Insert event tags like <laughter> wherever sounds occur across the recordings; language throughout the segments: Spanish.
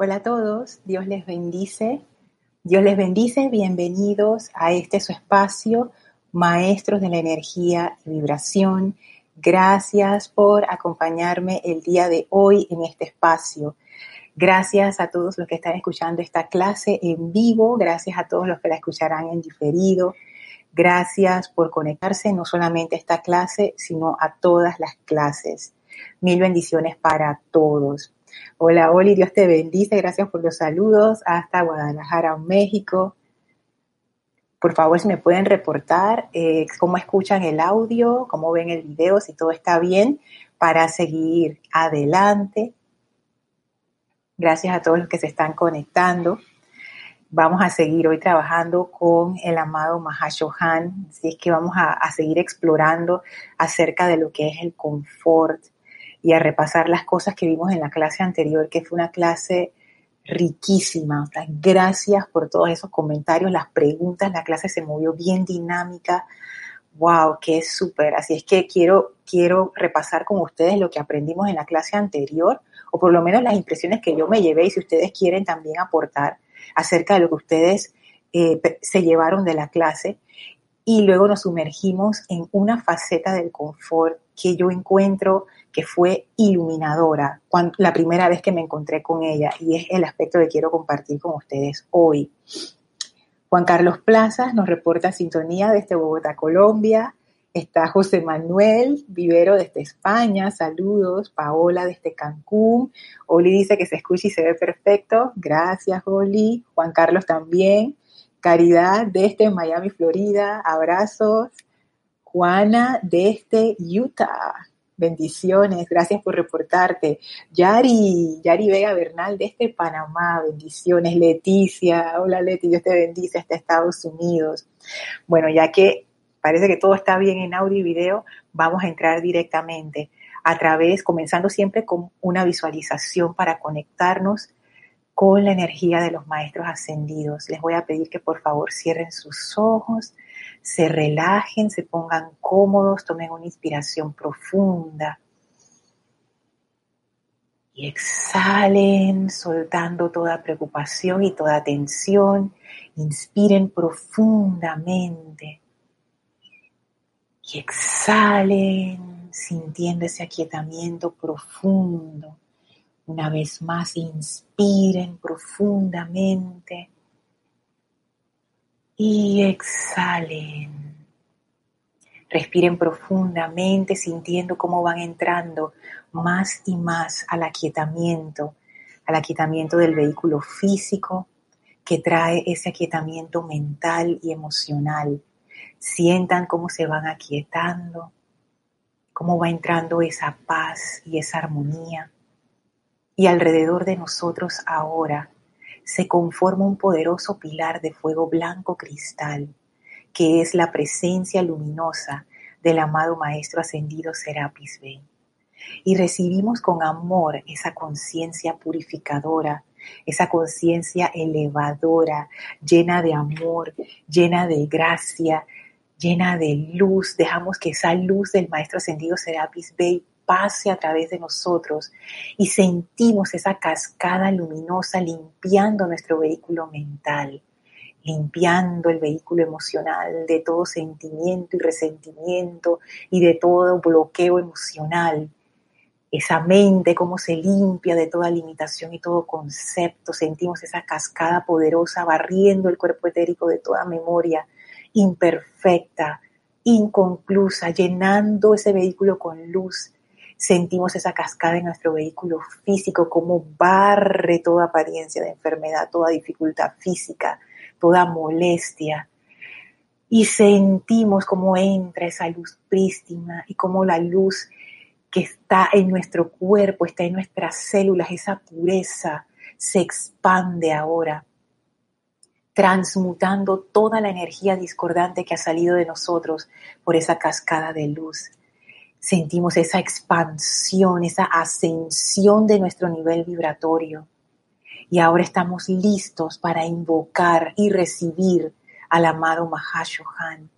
Hola a todos, Dios les bendice. Dios les bendice, bienvenidos a este su espacio, Maestros de la Energía y Vibración. Gracias por acompañarme el día de hoy en este espacio. Gracias a todos los que están escuchando esta clase en vivo, gracias a todos los que la escucharán en diferido. Gracias por conectarse no solamente a esta clase, sino a todas las clases. Mil bendiciones para todos. Hola, Oli, Dios te bendice. Gracias por los saludos hasta Guadalajara, México. Por favor, si me pueden reportar eh, cómo escuchan el audio, cómo ven el video, si todo está bien, para seguir adelante. Gracias a todos los que se están conectando. Vamos a seguir hoy trabajando con el amado Mahashohan, así es que vamos a, a seguir explorando acerca de lo que es el confort, y a repasar las cosas que vimos en la clase anterior, que fue una clase riquísima. Gracias por todos esos comentarios, las preguntas, la clase se movió bien dinámica. Wow, qué súper. Así es que quiero, quiero repasar con ustedes lo que aprendimos en la clase anterior, o por lo menos las impresiones que yo me llevé, y si ustedes quieren también aportar acerca de lo que ustedes eh, se llevaron de la clase. Y luego nos sumergimos en una faceta del confort que yo encuentro que fue iluminadora cuando, la primera vez que me encontré con ella y es el aspecto que quiero compartir con ustedes hoy. Juan Carlos Plazas nos reporta sintonía desde Bogotá, Colombia. Está José Manuel Vivero desde España, saludos. Paola desde Cancún. Oli dice que se escucha y se ve perfecto. Gracias, Oli. Juan Carlos también. Caridad desde Miami, Florida. Abrazos. Juana desde Utah. Bendiciones, gracias por reportarte. Yari, Yari Vega Bernal desde Panamá, bendiciones. Leticia, hola Leti, Dios te bendice hasta Estados Unidos. Bueno, ya que parece que todo está bien en audio y video, vamos a entrar directamente a través, comenzando siempre con una visualización para conectarnos con la energía de los maestros ascendidos. Les voy a pedir que por favor cierren sus ojos se relajen, se pongan cómodos, tomen una inspiración profunda. Y exhalen, soltando toda preocupación y toda tensión. Inspiren profundamente. Y exhalen, sintiendo ese aquietamiento profundo. Una vez más, inspiren profundamente y exhalen. Respiren profundamente sintiendo cómo van entrando más y más al aquietamiento, al aquietamiento del vehículo físico que trae ese aquietamiento mental y emocional. Sientan cómo se van aquietando, cómo va entrando esa paz y esa armonía. Y alrededor de nosotros ahora se conforma un poderoso pilar de fuego blanco cristal, que es la presencia luminosa del amado Maestro Ascendido Serapis Bey. Y recibimos con amor esa conciencia purificadora, esa conciencia elevadora, llena de amor, llena de gracia, llena de luz. Dejamos que esa luz del Maestro Ascendido Serapis Bey pase a través de nosotros y sentimos esa cascada luminosa limpiando nuestro vehículo mental, limpiando el vehículo emocional de todo sentimiento y resentimiento y de todo bloqueo emocional. Esa mente, cómo se limpia de toda limitación y todo concepto. Sentimos esa cascada poderosa barriendo el cuerpo etérico de toda memoria imperfecta, inconclusa, llenando ese vehículo con luz sentimos esa cascada en nuestro vehículo físico, como barre toda apariencia de enfermedad, toda dificultad física, toda molestia. Y sentimos cómo entra esa luz prístina y cómo la luz que está en nuestro cuerpo, está en nuestras células, esa pureza se expande ahora, transmutando toda la energía discordante que ha salido de nosotros por esa cascada de luz sentimos esa expansión, esa ascensión de nuestro nivel vibratorio. Y ahora estamos listos para invocar y recibir al amado Mahashohan.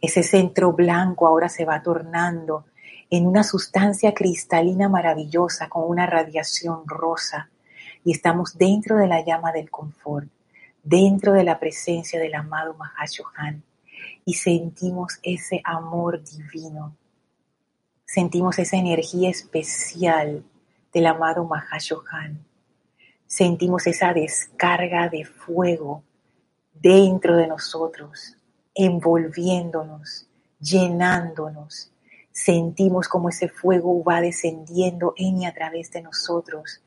Ese centro blanco ahora se va tornando en una sustancia cristalina maravillosa con una radiación rosa. y estamos dentro de la llama del confort, dentro de la presencia del amado Mahashohan y sentimos ese amor divino, sentimos esa energía especial del amado Mahashohan, sentimos esa descarga de fuego dentro de nosotros, envolviéndonos, llenándonos. Sentimos como ese fuego va descendiendo en y a través de nosotros,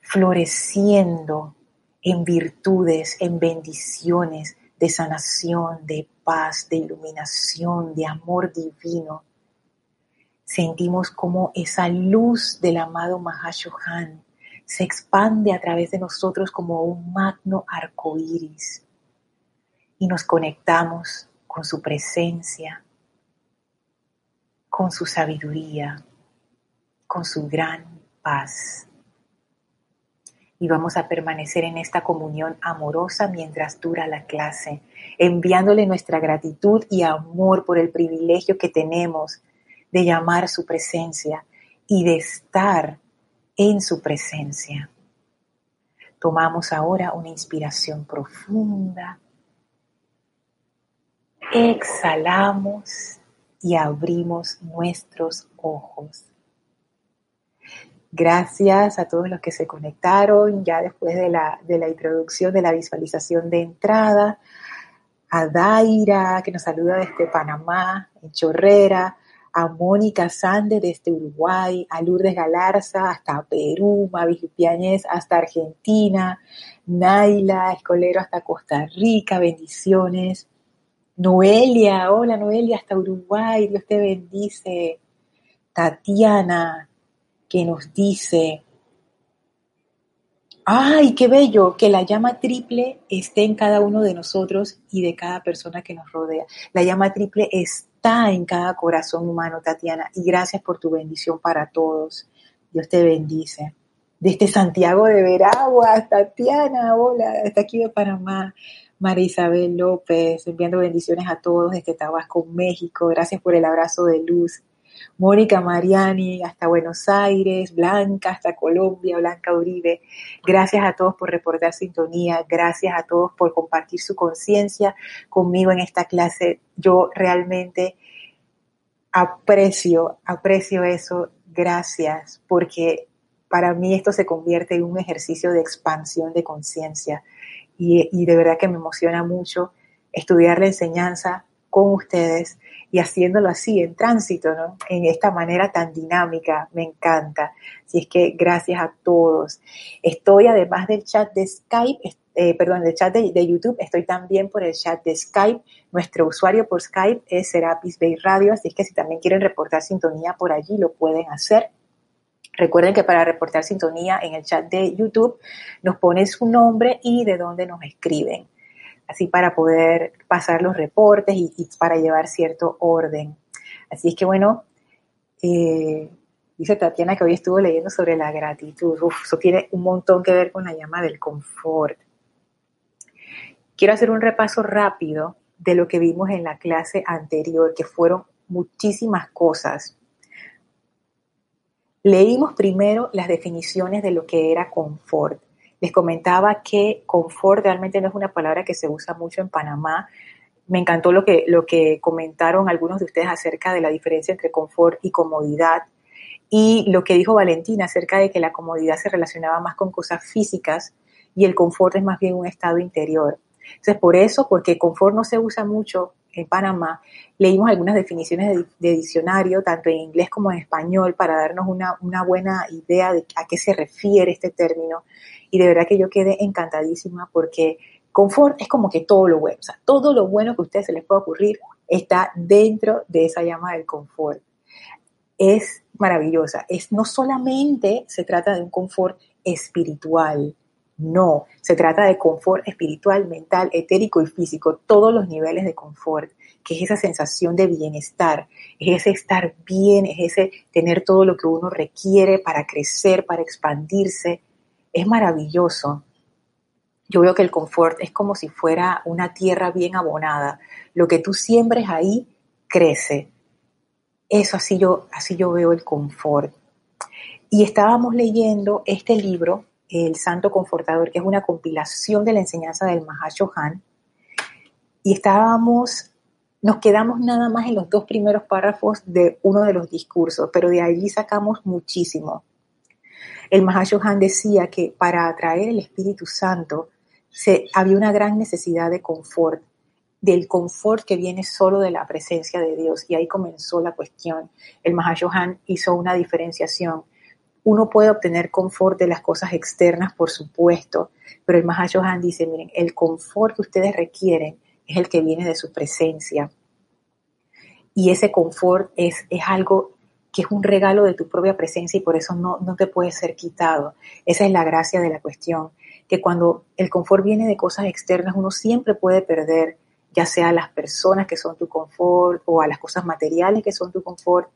floreciendo en virtudes, en bendiciones de sanación, de paz, de iluminación, de amor divino. Sentimos como esa luz del amado Mahashohan se expande a través de nosotros como un magno arco iris y nos conectamos con su presencia, con su sabiduría, con su gran paz. Y vamos a permanecer en esta comunión amorosa mientras dura la clase, enviándole nuestra gratitud y amor por el privilegio que tenemos de llamar su presencia y de estar en su presencia. Tomamos ahora una inspiración profunda, exhalamos y abrimos nuestros ojos. Gracias a todos los que se conectaron ya después de la, de la introducción de la visualización de entrada, a Daira, que nos saluda desde Panamá, en Chorrera, a Mónica Sande desde Uruguay, a Lourdes Galarza hasta Perú, Mavis Piañez hasta Argentina, Naila Escolero hasta Costa Rica, bendiciones. Noelia, hola Noelia hasta Uruguay, Dios te bendice. Tatiana, que nos dice, ¡ay, qué bello! Que la llama triple esté en cada uno de nosotros y de cada persona que nos rodea. La llama triple es en cada corazón humano, Tatiana, y gracias por tu bendición para todos. Dios te bendice. Desde Santiago de Veraguas, Tatiana, hola, está aquí de Panamá. María Isabel López, enviando bendiciones a todos desde Tabasco, México. Gracias por el abrazo de luz. Mónica Mariani hasta Buenos Aires, Blanca hasta Colombia, Blanca Uribe. Gracias a todos por reportar sintonía, gracias a todos por compartir su conciencia conmigo en esta clase. Yo realmente aprecio, aprecio eso. Gracias, porque para mí esto se convierte en un ejercicio de expansión de conciencia y, y de verdad que me emociona mucho estudiar la enseñanza con ustedes y haciéndolo así en tránsito, ¿no? En esta manera tan dinámica, me encanta. Así es que gracias a todos. Estoy además del chat de Skype, eh, perdón, del chat de, YouTube, estoy también por el chat de Skype. Nuestro usuario por Skype es Serapis Bay Radio, así es que si también quieren reportar sintonía por allí, lo pueden hacer. Recuerden que para reportar sintonía en el chat de YouTube nos ponen su nombre y de dónde nos escriben así para poder pasar los reportes y, para llevar cierto orden. Así es que bueno, eh, dice Tatiana que hoy estuvo leyendo sobre la gratitud. Uf, eso tiene un montón que ver con la llama del confort. Quiero hacer un repaso rápido de lo que vimos en la clase anterior, que fueron muchísimas cosas. Leímos primero las definiciones de lo que era confort. Les comentaba que confort realmente no es una palabra que se usa mucho en Panamá. Me encantó lo que, lo que comentaron algunos de ustedes acerca de la diferencia entre confort y comodidad y lo que dijo Valentina acerca de que la comodidad se relacionaba más con cosas físicas y el confort es más bien un estado interior. Entonces, por eso, porque confort no se usa mucho en Panamá, leímos algunas definiciones de, diccionario, tanto en inglés como en español, para darnos una, buena idea de a qué se refiere este término y de verdad que yo quedé encantadísima porque confort es como que todo lo bueno, o sea, todo lo bueno que a ustedes se les pueda ocurrir está dentro de esa llama del confort. Es maravillosa. Es no solamente se trata de un confort espiritual, no, se trata de confort espiritual, mental, etérico y físico, todos los niveles de confort, que es esa sensación de bienestar, es ese estar bien, es ese tener todo lo que uno requiere para crecer, para expandirse, es maravilloso. Yo veo que el confort es como si fuera una tierra bien abonada. Lo que tú siembres ahí crece. Eso así yo, así yo veo el confort. Y estábamos leyendo este libro el Santo Confortador, que es una compilación de la enseñanza del Mahashohan, y estábamos, nos quedamos nada más en los dos primeros párrafos de uno de los discursos, pero de allí sacamos muchísimo. El Mahashohan decía que para atraer el Espíritu Santo se, había una gran necesidad de confort, del confort que viene solo de la presencia de Dios. Y ahí comenzó la cuestión. El Mahashohan hizo una diferenciación uno puede obtener confort de las cosas externas, por supuesto, pero el Mahashohan dice, miren, el confort que ustedes requieren es el que viene de su presencia. Y ese confort es, es algo que es un regalo de tu propia presencia y por eso no, no te puede ser quitado. Esa es la gracia de la cuestión, que cuando el confort viene de cosas externas, uno siempre puede perder, ya sea a las personas que son tu confort o a las cosas materiales que son tu confort,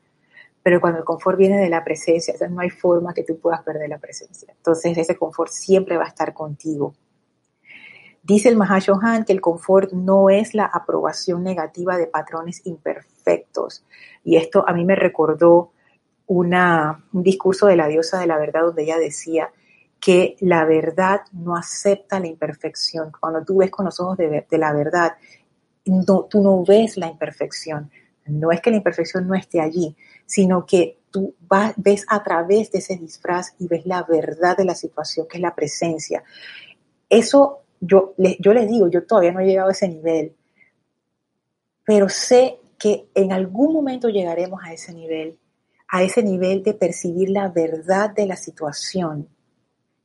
pero cuando el confort viene de la presencia, no hay forma que tú puedas perder la presencia. Entonces ese confort siempre va a estar contigo. Dice el Mahashohan que el confort no es la aprobación negativa de patrones imperfectos. Y esto a mí me recordó una, un discurso de la diosa de la verdad donde ella decía que la verdad no acepta la imperfección. Cuando tú ves con los ojos de, de la verdad, no, tú no ves la imperfección. No es que la imperfección no esté allí, sino que tú ves a través de ese disfraz y ves la verdad de la situación, que es la presencia. Eso yo, yo les digo, yo todavía no he llegado a ese nivel, pero sé que en algún momento llegaremos a ese nivel, a ese nivel de percibir la verdad de la situación,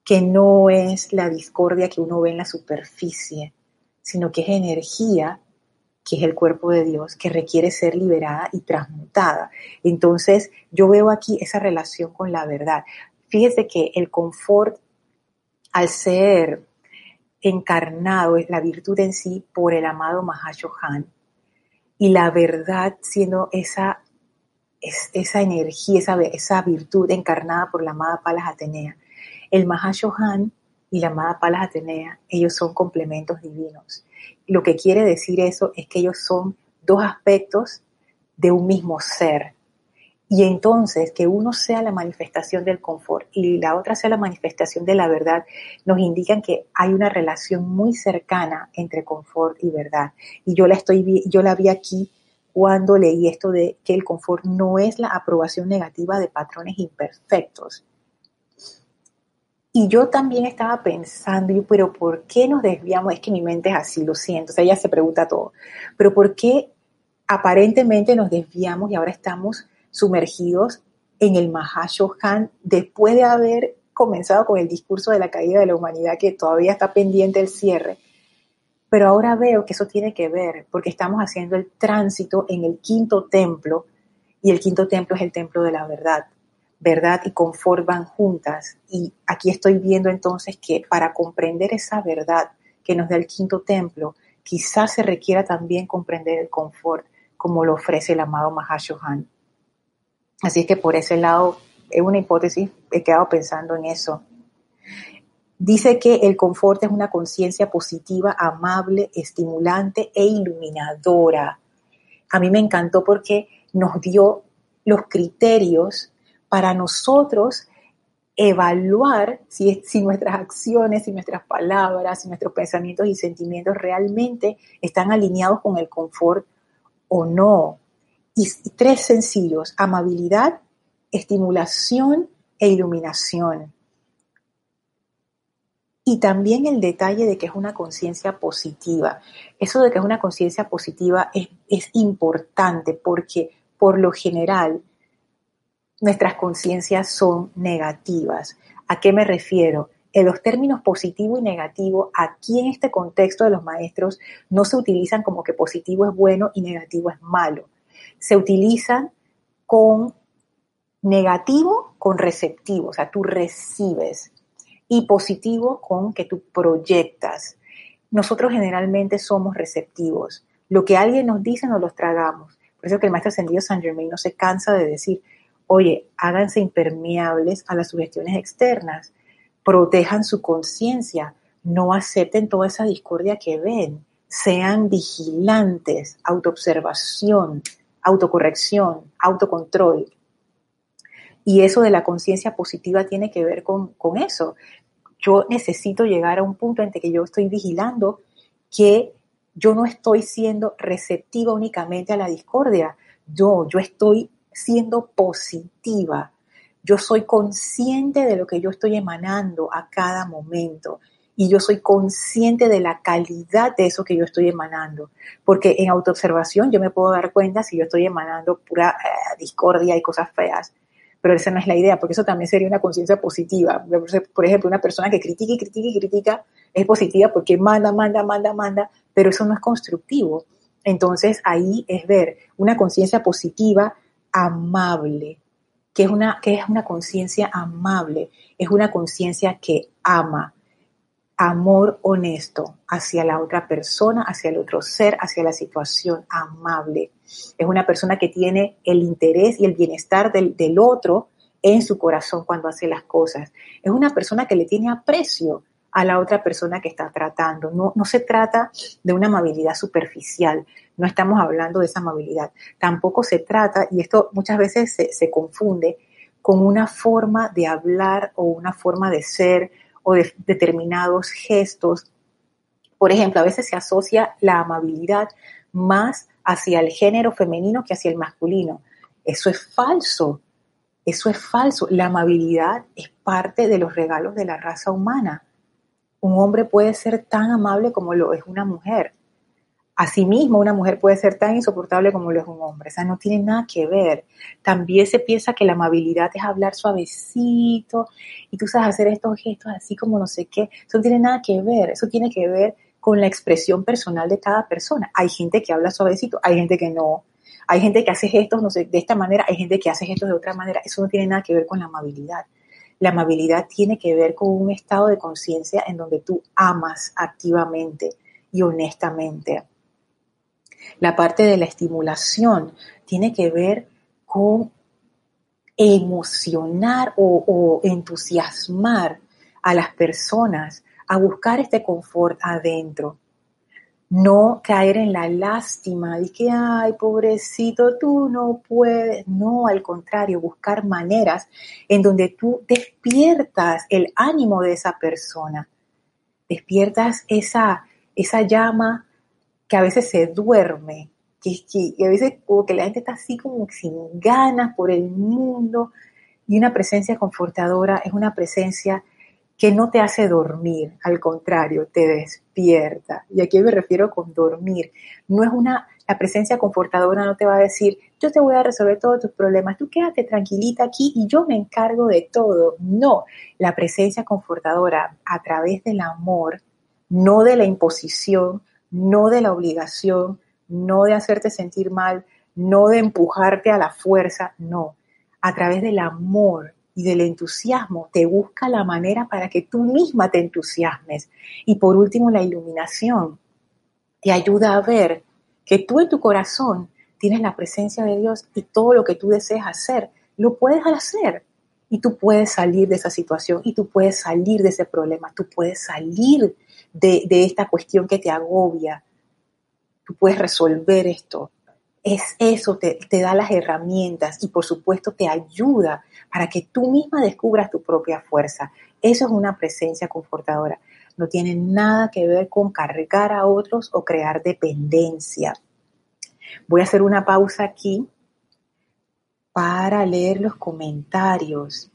que no es la discordia que uno ve en la superficie, sino que es energía que es el cuerpo de Dios, que requiere ser liberada y transmutada. Entonces, yo veo aquí esa relación con la verdad. Fíjese que el confort, al ser encarnado, es la virtud en sí por el amado Mahashohan, y la verdad siendo esa, esa energía, esa, esa virtud encarnada por la amada Palas Atenea. El Mahashohan y la amada Palas Atenea, ellos son complementos divinos lo que quiere decir eso es que ellos son dos aspectos de un mismo ser. Y entonces que uno sea la manifestación del confort y la otra sea la manifestación de la verdad, nos indican que hay una relación muy cercana entre confort y verdad. Y yo la estoy yo la vi aquí cuando leí esto de que el confort no es la aprobación negativa de patrones imperfectos, y yo también estaba pensando, pero ¿por qué nos desviamos? Es que mi mente es así, lo siento, o sea, ella se pregunta todo. Pero ¿por qué aparentemente nos desviamos y ahora estamos sumergidos en el Mahashohan después de haber comenzado con el discurso de la caída de la humanidad que todavía está pendiente el cierre? Pero ahora veo que eso tiene que ver porque estamos haciendo el tránsito en el quinto templo y el quinto templo es el templo de la verdad verdad y confort van juntas. Y aquí estoy viendo entonces que para comprender esa verdad que nos da el quinto templo, quizás se requiera también comprender el confort como lo ofrece el amado Mahashohan. Así es que por ese lado es una hipótesis, he quedado pensando en eso. Dice que el confort es una conciencia positiva, amable, estimulante e iluminadora. A mí me encantó porque nos dio los criterios para nosotros evaluar si, si, nuestras acciones, si nuestras palabras, si nuestros pensamientos y sentimientos realmente están alineados con el confort o no. Y, tres sencillos, amabilidad, estimulación e iluminación. Y también el detalle de que es una conciencia positiva. Eso de que es una conciencia positiva es, es importante porque por lo general nuestras conciencias son negativas. ¿A qué me refiero? En los términos positivo y negativo, aquí en este contexto de los maestros, no se utilizan como que positivo es bueno y negativo es malo. Se utilizan con negativo con receptivo, o sea, tú recibes, y positivo con que tú proyectas. Nosotros generalmente somos receptivos. Lo que alguien nos dice nos lo tragamos. Por eso que el maestro ascendido San Germain no se cansa de decir, Oye, háganse impermeables a las sugestiones externas, protejan su conciencia, no acepten toda esa discordia que ven, sean vigilantes, autoobservación, autocorrección, autocontrol. Y eso de la conciencia positiva tiene que ver con, con eso. yo necesito llegar a un punto en que yo estoy vigilando que yo no estoy siendo receptiva únicamente a la discordia, yo, yo estoy siendo positiva, yo soy consciente de lo que yo estoy emanando a cada momento y yo soy consciente de la calidad de eso que yo estoy emanando. Porque en autoobservación yo me puedo dar cuenta si yo estoy emanando pura eh, discordia y cosas feas. Pero esa no es la idea, porque eso también sería una conciencia positiva. Por ejemplo, una persona que critica y critica y critica es positiva porque manda, manda, manda, manda, pero eso no es constructivo. Entonces ahí es ver una conciencia positiva, amable, que es una, que es una conciencia amable, es una conciencia que ama, amor honesto hacia la otra persona, hacia el otro ser, hacia la situación, amable. Es una persona que tiene el interés y el bienestar del, del otro en su corazón cuando hace las cosas. Es una persona que le tiene aprecio a la otra persona que está tratando. No, no se trata de una amabilidad superficial, no estamos hablando de esa amabilidad. Tampoco se trata, y esto muchas veces se, se confunde, con una forma de hablar o una forma de ser o de determinados gestos. Por ejemplo, a veces se asocia la amabilidad más hacia el género femenino que hacia el masculino. Eso es falso. Eso es falso. La amabilidad es parte de los regalos de la raza humana. Un hombre puede ser tan amable como lo es una mujer. Asimismo, una mujer puede ser tan insoportable como lo es un hombre. O sea, no tiene nada que ver. También se piensa que la amabilidad es hablar suavecito y tú sabes hacer estos gestos así como no sé qué. Eso no tiene nada que ver. Eso tiene que ver con la expresión personal de cada persona. Hay gente que habla suavecito, hay gente que no. Hay gente que hace gestos no sé, de esta manera, hay gente que hace gestos de otra manera. Eso no tiene nada que ver con la amabilidad. La amabilidad tiene que ver con un estado de conciencia en donde tú amas activamente y honestamente la parte de la estimulación tiene que ver con emocionar o, entusiasmar a las personas a buscar este confort adentro. No caer en la lástima de que, ay, pobrecito, tú no puedes. No, al contrario, buscar maneras en donde tú despiertas el ánimo de esa persona, despiertas esa, esa llama que a veces se duerme, que, que a veces como que la gente está así como sin ganas por el mundo y una presencia confortadora es una presencia que no te hace dormir, al contrario, te despierta. Y aquí me refiero con dormir. No es una, la presencia confortadora no te va a decir, yo te voy a resolver todos tus problemas, tú quédate tranquilita aquí y yo me encargo de todo. No, la presencia confortadora a través del amor, no de la imposición, no de la obligación, no de hacerte sentir mal, no de empujarte a la fuerza, no. A través del amor y del entusiasmo te busca la manera para que tú misma te entusiasmes. Y por último, la iluminación te ayuda a ver que tú en tu corazón tienes la presencia de Dios y todo lo que tú deseas hacer, lo puedes hacer. Y tú puedes salir de esa situación y tú puedes salir de ese problema, tú puedes salir de, esta cuestión que te agobia. Tú puedes resolver esto. Es eso, te, te da las herramientas y por supuesto te ayuda para que tú misma descubras tu propia fuerza. Eso es una presencia confortadora. No tiene nada que ver con cargar a otros o crear dependencia. Voy a hacer una pausa aquí para leer los comentarios.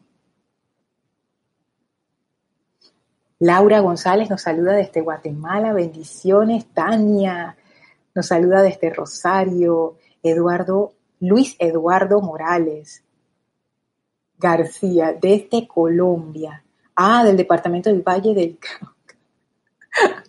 Laura González nos saluda desde Guatemala, bendiciones. Tania nos saluda desde Rosario. Eduardo, Luis Eduardo Morales García, desde Colombia. Ah, del departamento del Valle del Cauca. <laughs>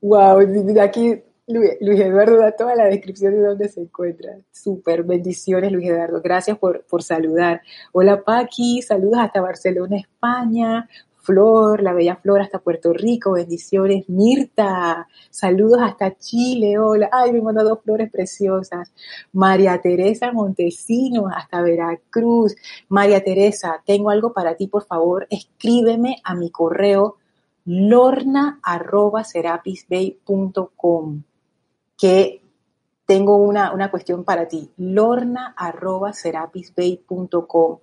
wow, aquí Luis, Eduardo da toda la descripción de dónde se encuentra. Súper, bendiciones Luis Eduardo. Gracias por, por saludar. Hola Paqui, saludos hasta Barcelona, España. Flor, la bella Flor hasta Puerto Rico, bendiciones. Mirta, saludos hasta Chile, hola. Ay, me mandó dos flores preciosas. María Teresa Montesino hasta Veracruz. María Teresa, tengo algo para ti, por favor, escríbeme a mi correo lorna.serapisbay.com que tengo una, una cuestión para ti. lorna.serapisbay.com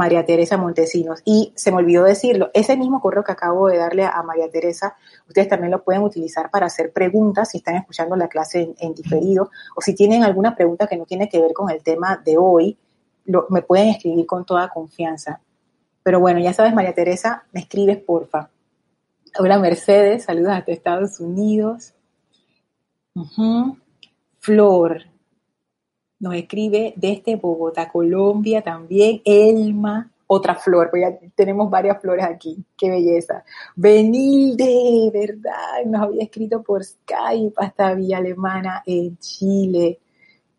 María Teresa Montesinos. Y se me olvidó decirlo, ese mismo correo que acabo de darle a María Teresa, ustedes también lo pueden utilizar para hacer preguntas si están escuchando la clase en, diferido o si tienen alguna pregunta que no tiene que ver con el tema de hoy, me pueden escribir con toda confianza. Pero bueno, ya sabes, María Teresa, me escribes, porfa. Hola, Mercedes, saludos hasta Estados Unidos. Flor, nos escribe desde Bogotá, Colombia también. Elma, otra flor, pues ya tenemos varias flores aquí. Qué belleza. Benilde, ¿verdad? Nos había escrito por Skype hasta Villa Alemana en Chile.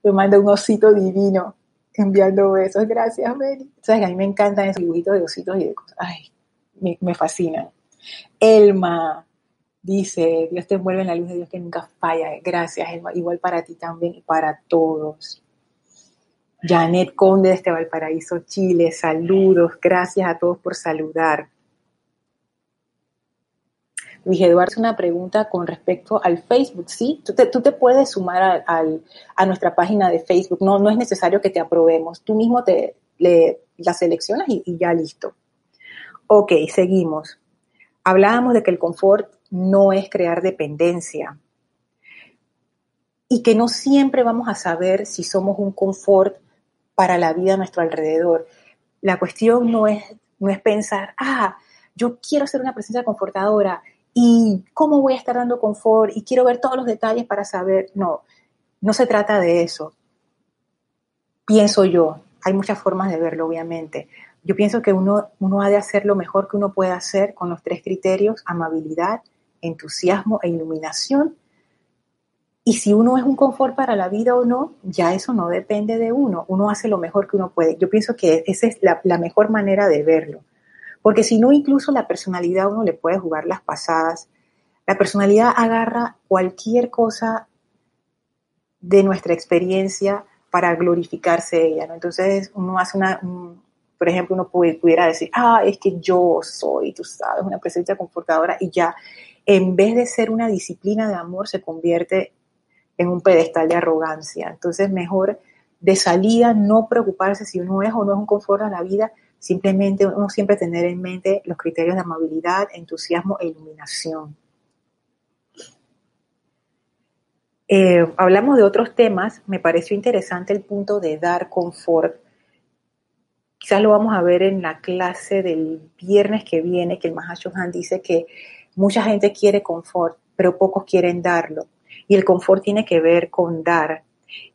Me manda un osito divino enviando besos. Gracias, Mary. Sabes a mí me encantan esos dibujitos de ositos y de cosas. Ay, me, me fascinan. Elma dice, Dios te envuelve en la luz de Dios que nunca falla. Gracias, Elma. Igual para ti también y para todos. Janet Conde desde Valparaíso, Chile. Saludos. Gracias a todos por saludar. Luis Eduardo, una pregunta con respecto al Facebook, ¿sí? Tú te, puedes sumar a, nuestra página de Facebook, no, no es necesario que te aprobemos, tú mismo te la seleccionas y, y ya listo. Ok, seguimos. Hablábamos de que el confort no es crear dependencia y que no siempre vamos a saber si somos un confort para la vida a nuestro alrededor. La cuestión no es, no es pensar, ah, yo quiero ser una presencia confortadora y cómo voy a estar dando confort y quiero ver todos los detalles para saber. No, no se trata de eso. Pienso yo, hay muchas formas de verlo, obviamente. Yo pienso que uno, uno ha de hacer lo mejor que uno puede hacer con los tres criterios, amabilidad, entusiasmo e iluminación. Y si uno es un confort para la vida o no, ya eso no depende de uno. Uno hace lo mejor que uno puede. Yo pienso que esa es la, mejor manera de verlo. Porque si no, incluso la personalidad uno le puede jugar las pasadas. La personalidad agarra cualquier cosa de nuestra experiencia para glorificarse ella. Entonces uno hace una, por ejemplo, uno pudiera decir, ah, es que yo soy, tú sabes, una presencia confortadora y ya, en vez de ser una disciplina de amor, se convierte en un pedestal de arrogancia. Entonces, mejor de salida no preocuparse si uno es o no es un confort a la vida, Simplemente uno siempre tener en mente los criterios de amabilidad, entusiasmo e iluminación. Eh, hablamos de otros temas, me pareció interesante el punto de dar confort. Quizás lo vamos a ver en la clase del viernes que viene, que el Mahashohan dice que mucha gente quiere confort, pero pocos quieren darlo. Y el confort tiene que ver con dar,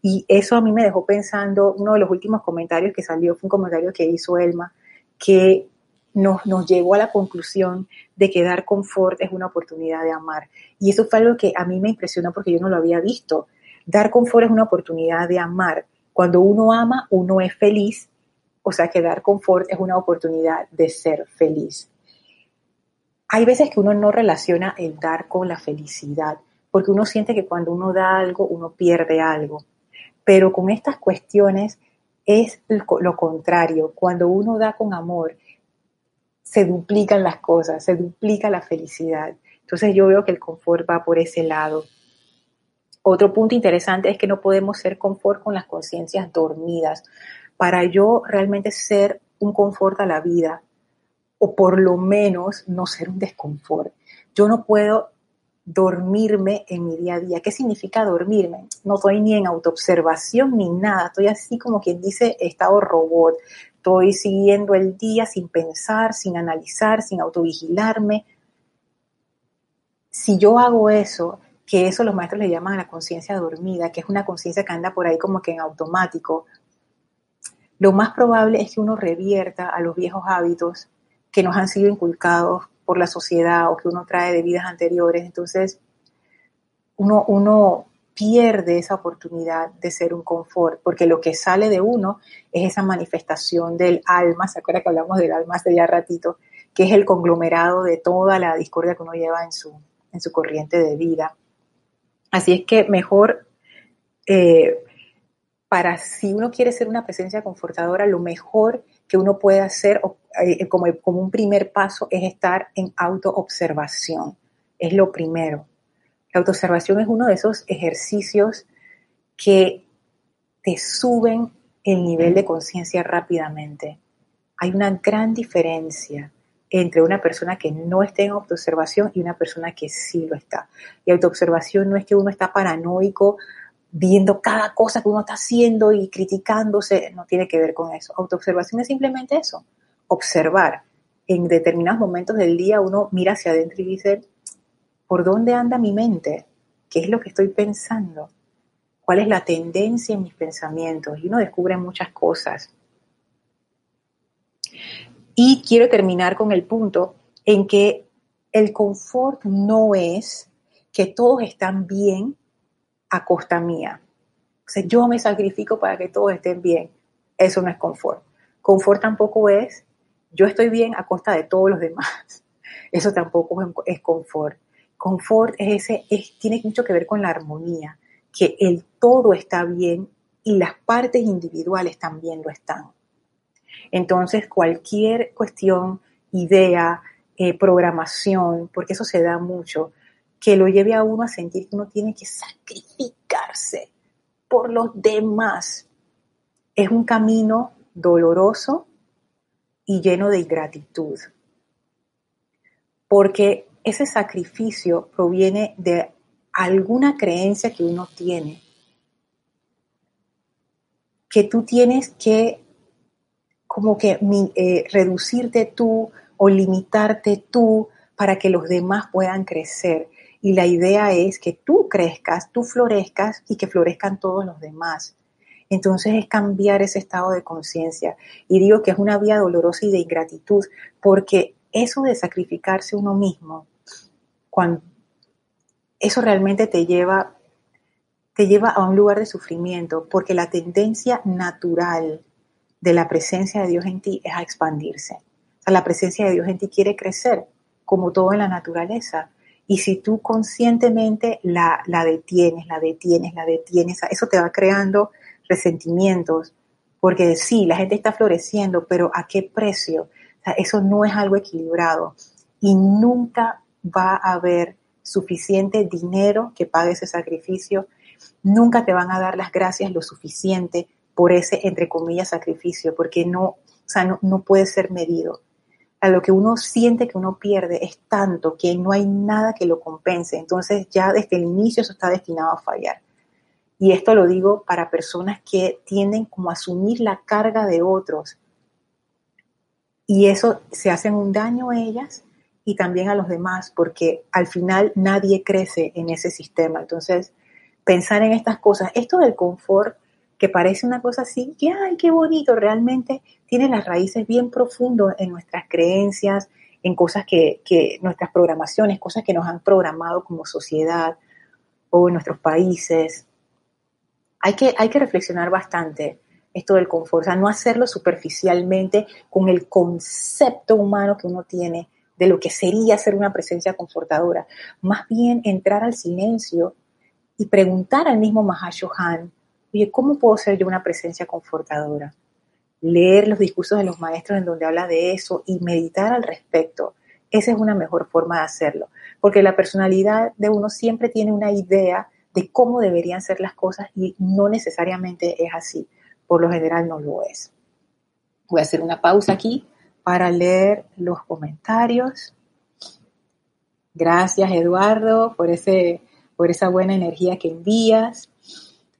y eso a mí me dejó pensando, uno de los últimos comentarios que salió fue un comentario que hizo Elma, que nos, nos llevó a la conclusión de que dar confort es una oportunidad de amar. Y eso fue algo que a mí me impresionó porque yo no lo había visto. Dar confort es una oportunidad de amar. Cuando uno ama, uno es feliz, o sea que dar confort es una oportunidad de ser feliz. Hay veces que uno no relaciona el dar con la felicidad, porque uno siente que cuando uno da algo, uno pierde algo. Pero con estas cuestiones es lo contrario. Cuando uno da con amor, se duplican las cosas, se duplica la felicidad. Entonces yo veo que el confort va por ese lado. Otro punto interesante es que no podemos ser confort con las conciencias dormidas. Para yo realmente ser un confort a la vida, o por lo menos no ser un desconfort, yo no puedo dormirme en mi día a día. ¿Qué significa dormirme? No estoy ni en autoobservación ni nada. Estoy así como quien dice estado robot. Estoy siguiendo el día sin pensar, sin analizar, sin autovigilarme. Si yo hago eso, que eso los maestros le llaman a la conciencia dormida, que es una conciencia que anda por ahí como que en automático, lo más probable es que uno revierta a los viejos hábitos que nos han sido inculcados por la sociedad o que uno trae de vidas anteriores. Entonces, uno, uno pierde esa oportunidad de ser un confort, porque lo que sale de uno es esa manifestación del alma, ¿se acuerda que hablamos del alma hace ya ratito? Que es el conglomerado de toda la discordia que uno lleva en su, en su corriente de vida. Así es que mejor, eh, para si uno quiere ser una presencia confortadora, lo mejor que uno puede hacer eh, como, como un primer paso es estar en autoobservación. Es lo primero. La autoobservación es uno de esos ejercicios que te suben el nivel de conciencia rápidamente. hay una gran diferencia entre una persona que no esté en autoobservación y una persona que sí lo está. Y autoobservación no es que uno está paranoico viendo cada cosa que uno está haciendo y criticándose, no tiene que ver con eso. Autoobservación es simplemente eso, observar. En determinados momentos del día uno mira hacia adentro y dice, ¿por dónde anda mi mente? ¿Qué es lo que estoy pensando? ¿Cuál es la tendencia en mis pensamientos? Y uno descubre muchas cosas. Y quiero terminar con el punto en que el confort no es que todos están bien a costa mía. O sea, yo me sacrifico para que todos estén bien. Eso no es confort. Confort tampoco es yo estoy bien a costa de todos los demás. <laughs> Eso tampoco es confort. Confort es ese, es, tiene mucho que ver con la armonía, que el todo está bien y las partes individuales también lo están. Entonces, cualquier cuestión, idea, eh, programación, porque eso se da mucho, que lo lleve a uno a sentir que uno tiene que sacrificarse por los demás, es un camino doloroso y lleno de ingratitud. Porque ese sacrificio proviene de alguna creencia que uno tiene, que tú tienes que como que eh, reducirte tú o limitarte tú para que los demás puedan crecer. Y la idea es que tú crezcas, tú florezcas y que florezcan todos los demás. Entonces es cambiar ese estado de conciencia. Y digo que es una vía dolorosa y de ingratitud, porque eso de sacrificarse uno mismo, eso realmente te lleva, te lleva a un lugar de sufrimiento, porque la tendencia natural de la presencia de Dios en ti es a expandirse. O sea, la presencia de Dios en ti quiere crecer, como todo en la naturaleza. Y si tú conscientemente la, la detienes, la detienes, la detienes, eso te va creando resentimientos, porque sí, la gente está floreciendo, pero ¿a qué precio? O sea, eso no es algo equilibrado y nunca va a haber suficiente dinero que pague ese sacrificio, nunca te van a dar las gracias lo suficiente por ese, entre comillas, sacrificio, porque no, o sea, no, puede ser medido. A lo que uno siente que uno pierde es tanto que no hay nada que lo compense. Entonces ya desde el inicio eso está destinado a fallar. Y esto lo digo para personas que tienden como a asumir la carga de otros. Y eso se hace un daño a ellas y también a los demás, porque al final nadie crece en ese sistema. Entonces, pensar en estas cosas, esto del confort que parece una cosa así, que ay, qué bonito, realmente tiene las raíces bien profundas en nuestras creencias, en cosas que, que, nuestras programaciones, cosas que nos han programado como sociedad o en nuestros países. Hay que, hay que reflexionar bastante esto del confort, o sea, no hacerlo superficialmente con el concepto humano que uno tiene de lo que sería ser una presencia confortadora. Más bien entrar al silencio y preguntar al mismo Mahashohan, ¿cómo puedo ser yo una presencia confortadora? Leer los discursos de los maestros en donde habla de eso y meditar al respecto. Esa es una mejor forma de hacerlo, porque la personalidad de uno siempre tiene una idea de cómo deberían ser las cosas y no necesariamente es así. Por lo general no lo es. Voy a hacer una pausa aquí para leer los comentarios. Gracias Eduardo por, ese, por esa buena energía que envías.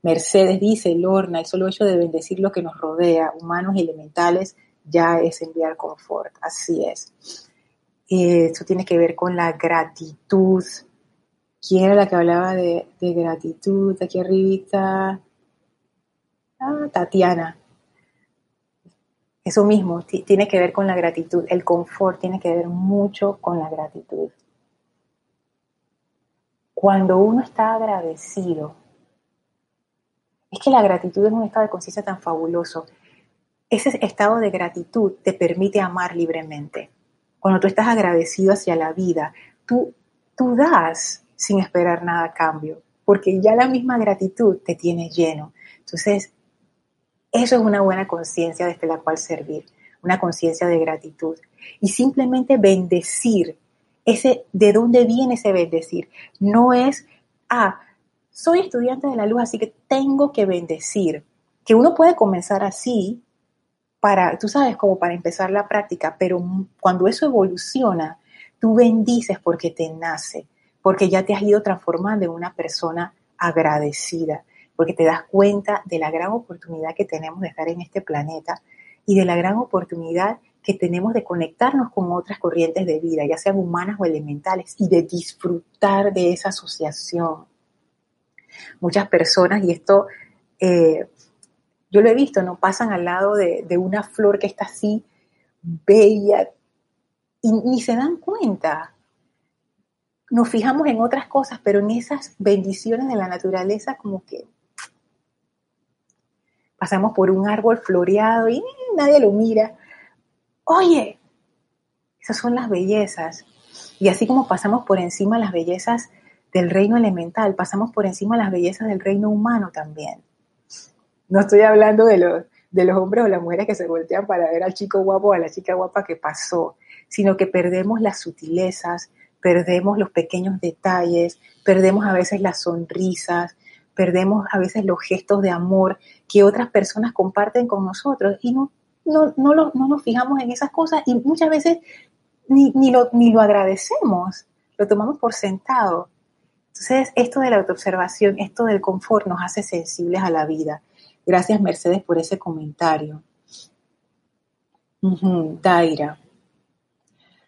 Mercedes dice, Lorna, el solo hecho de bendecir lo que nos rodea, humanos y elementales, ya es enviar confort. Así es. Esto tiene que ver con la gratitud. ¿Quién era la que hablaba de, gratitud? Aquí arribita. Ah, Tatiana. Eso mismo, tiene que ver con la gratitud. El confort tiene que ver mucho con la gratitud. Cuando uno está agradecido, es que la gratitud es un estado de conciencia tan fabuloso. Ese estado de gratitud te permite amar libremente. Cuando tú estás agradecido hacia la vida, tú, tú das sin esperar nada a cambio, porque ya la misma gratitud te tiene lleno. Entonces, eso es una buena conciencia desde la cual servir, una conciencia de gratitud. Y simplemente bendecir, ese, ¿de dónde viene ese bendecir? No es, ah, soy estudiante de la luz, así que tengo que bendecir. Que uno puede comenzar así, para, tú sabes, como para empezar la práctica, pero cuando eso evoluciona, tú bendices porque te nace, porque ya te has ido transformando en una persona agradecida, porque te das cuenta de la gran oportunidad que tenemos de estar en este planeta y de la gran oportunidad que tenemos de conectarnos con otras corrientes de vida, ya sean humanas o elementales, y de disfrutar de esa asociación. Muchas personas, y esto eh, yo lo he visto, ¿no? Pasan al lado de, de una flor que está así, bella, y ni se dan cuenta. Nos fijamos en otras cosas, pero en esas bendiciones de la naturaleza como que pasamos por un árbol floreado y nadie lo mira. Oye, esas son las bellezas. Y así como pasamos por encima las bellezas del reino elemental, pasamos por encima las bellezas del reino humano también. No estoy hablando de los, de los hombres o las mujeres que se voltean para ver al chico guapo o a la chica guapa que pasó, sino que perdemos las sutilezas, perdemos los pequeños detalles, perdemos a veces las sonrisas, perdemos a veces los gestos de amor que otras personas comparten con nosotros y no, no, no, nos fijamos en esas cosas y muchas veces ni, ni, lo, ni lo agradecemos, lo tomamos por sentado. Entonces, esto de la autoobservación, esto del confort nos hace sensibles a la vida. Gracias, Mercedes, por ese comentario. Daira.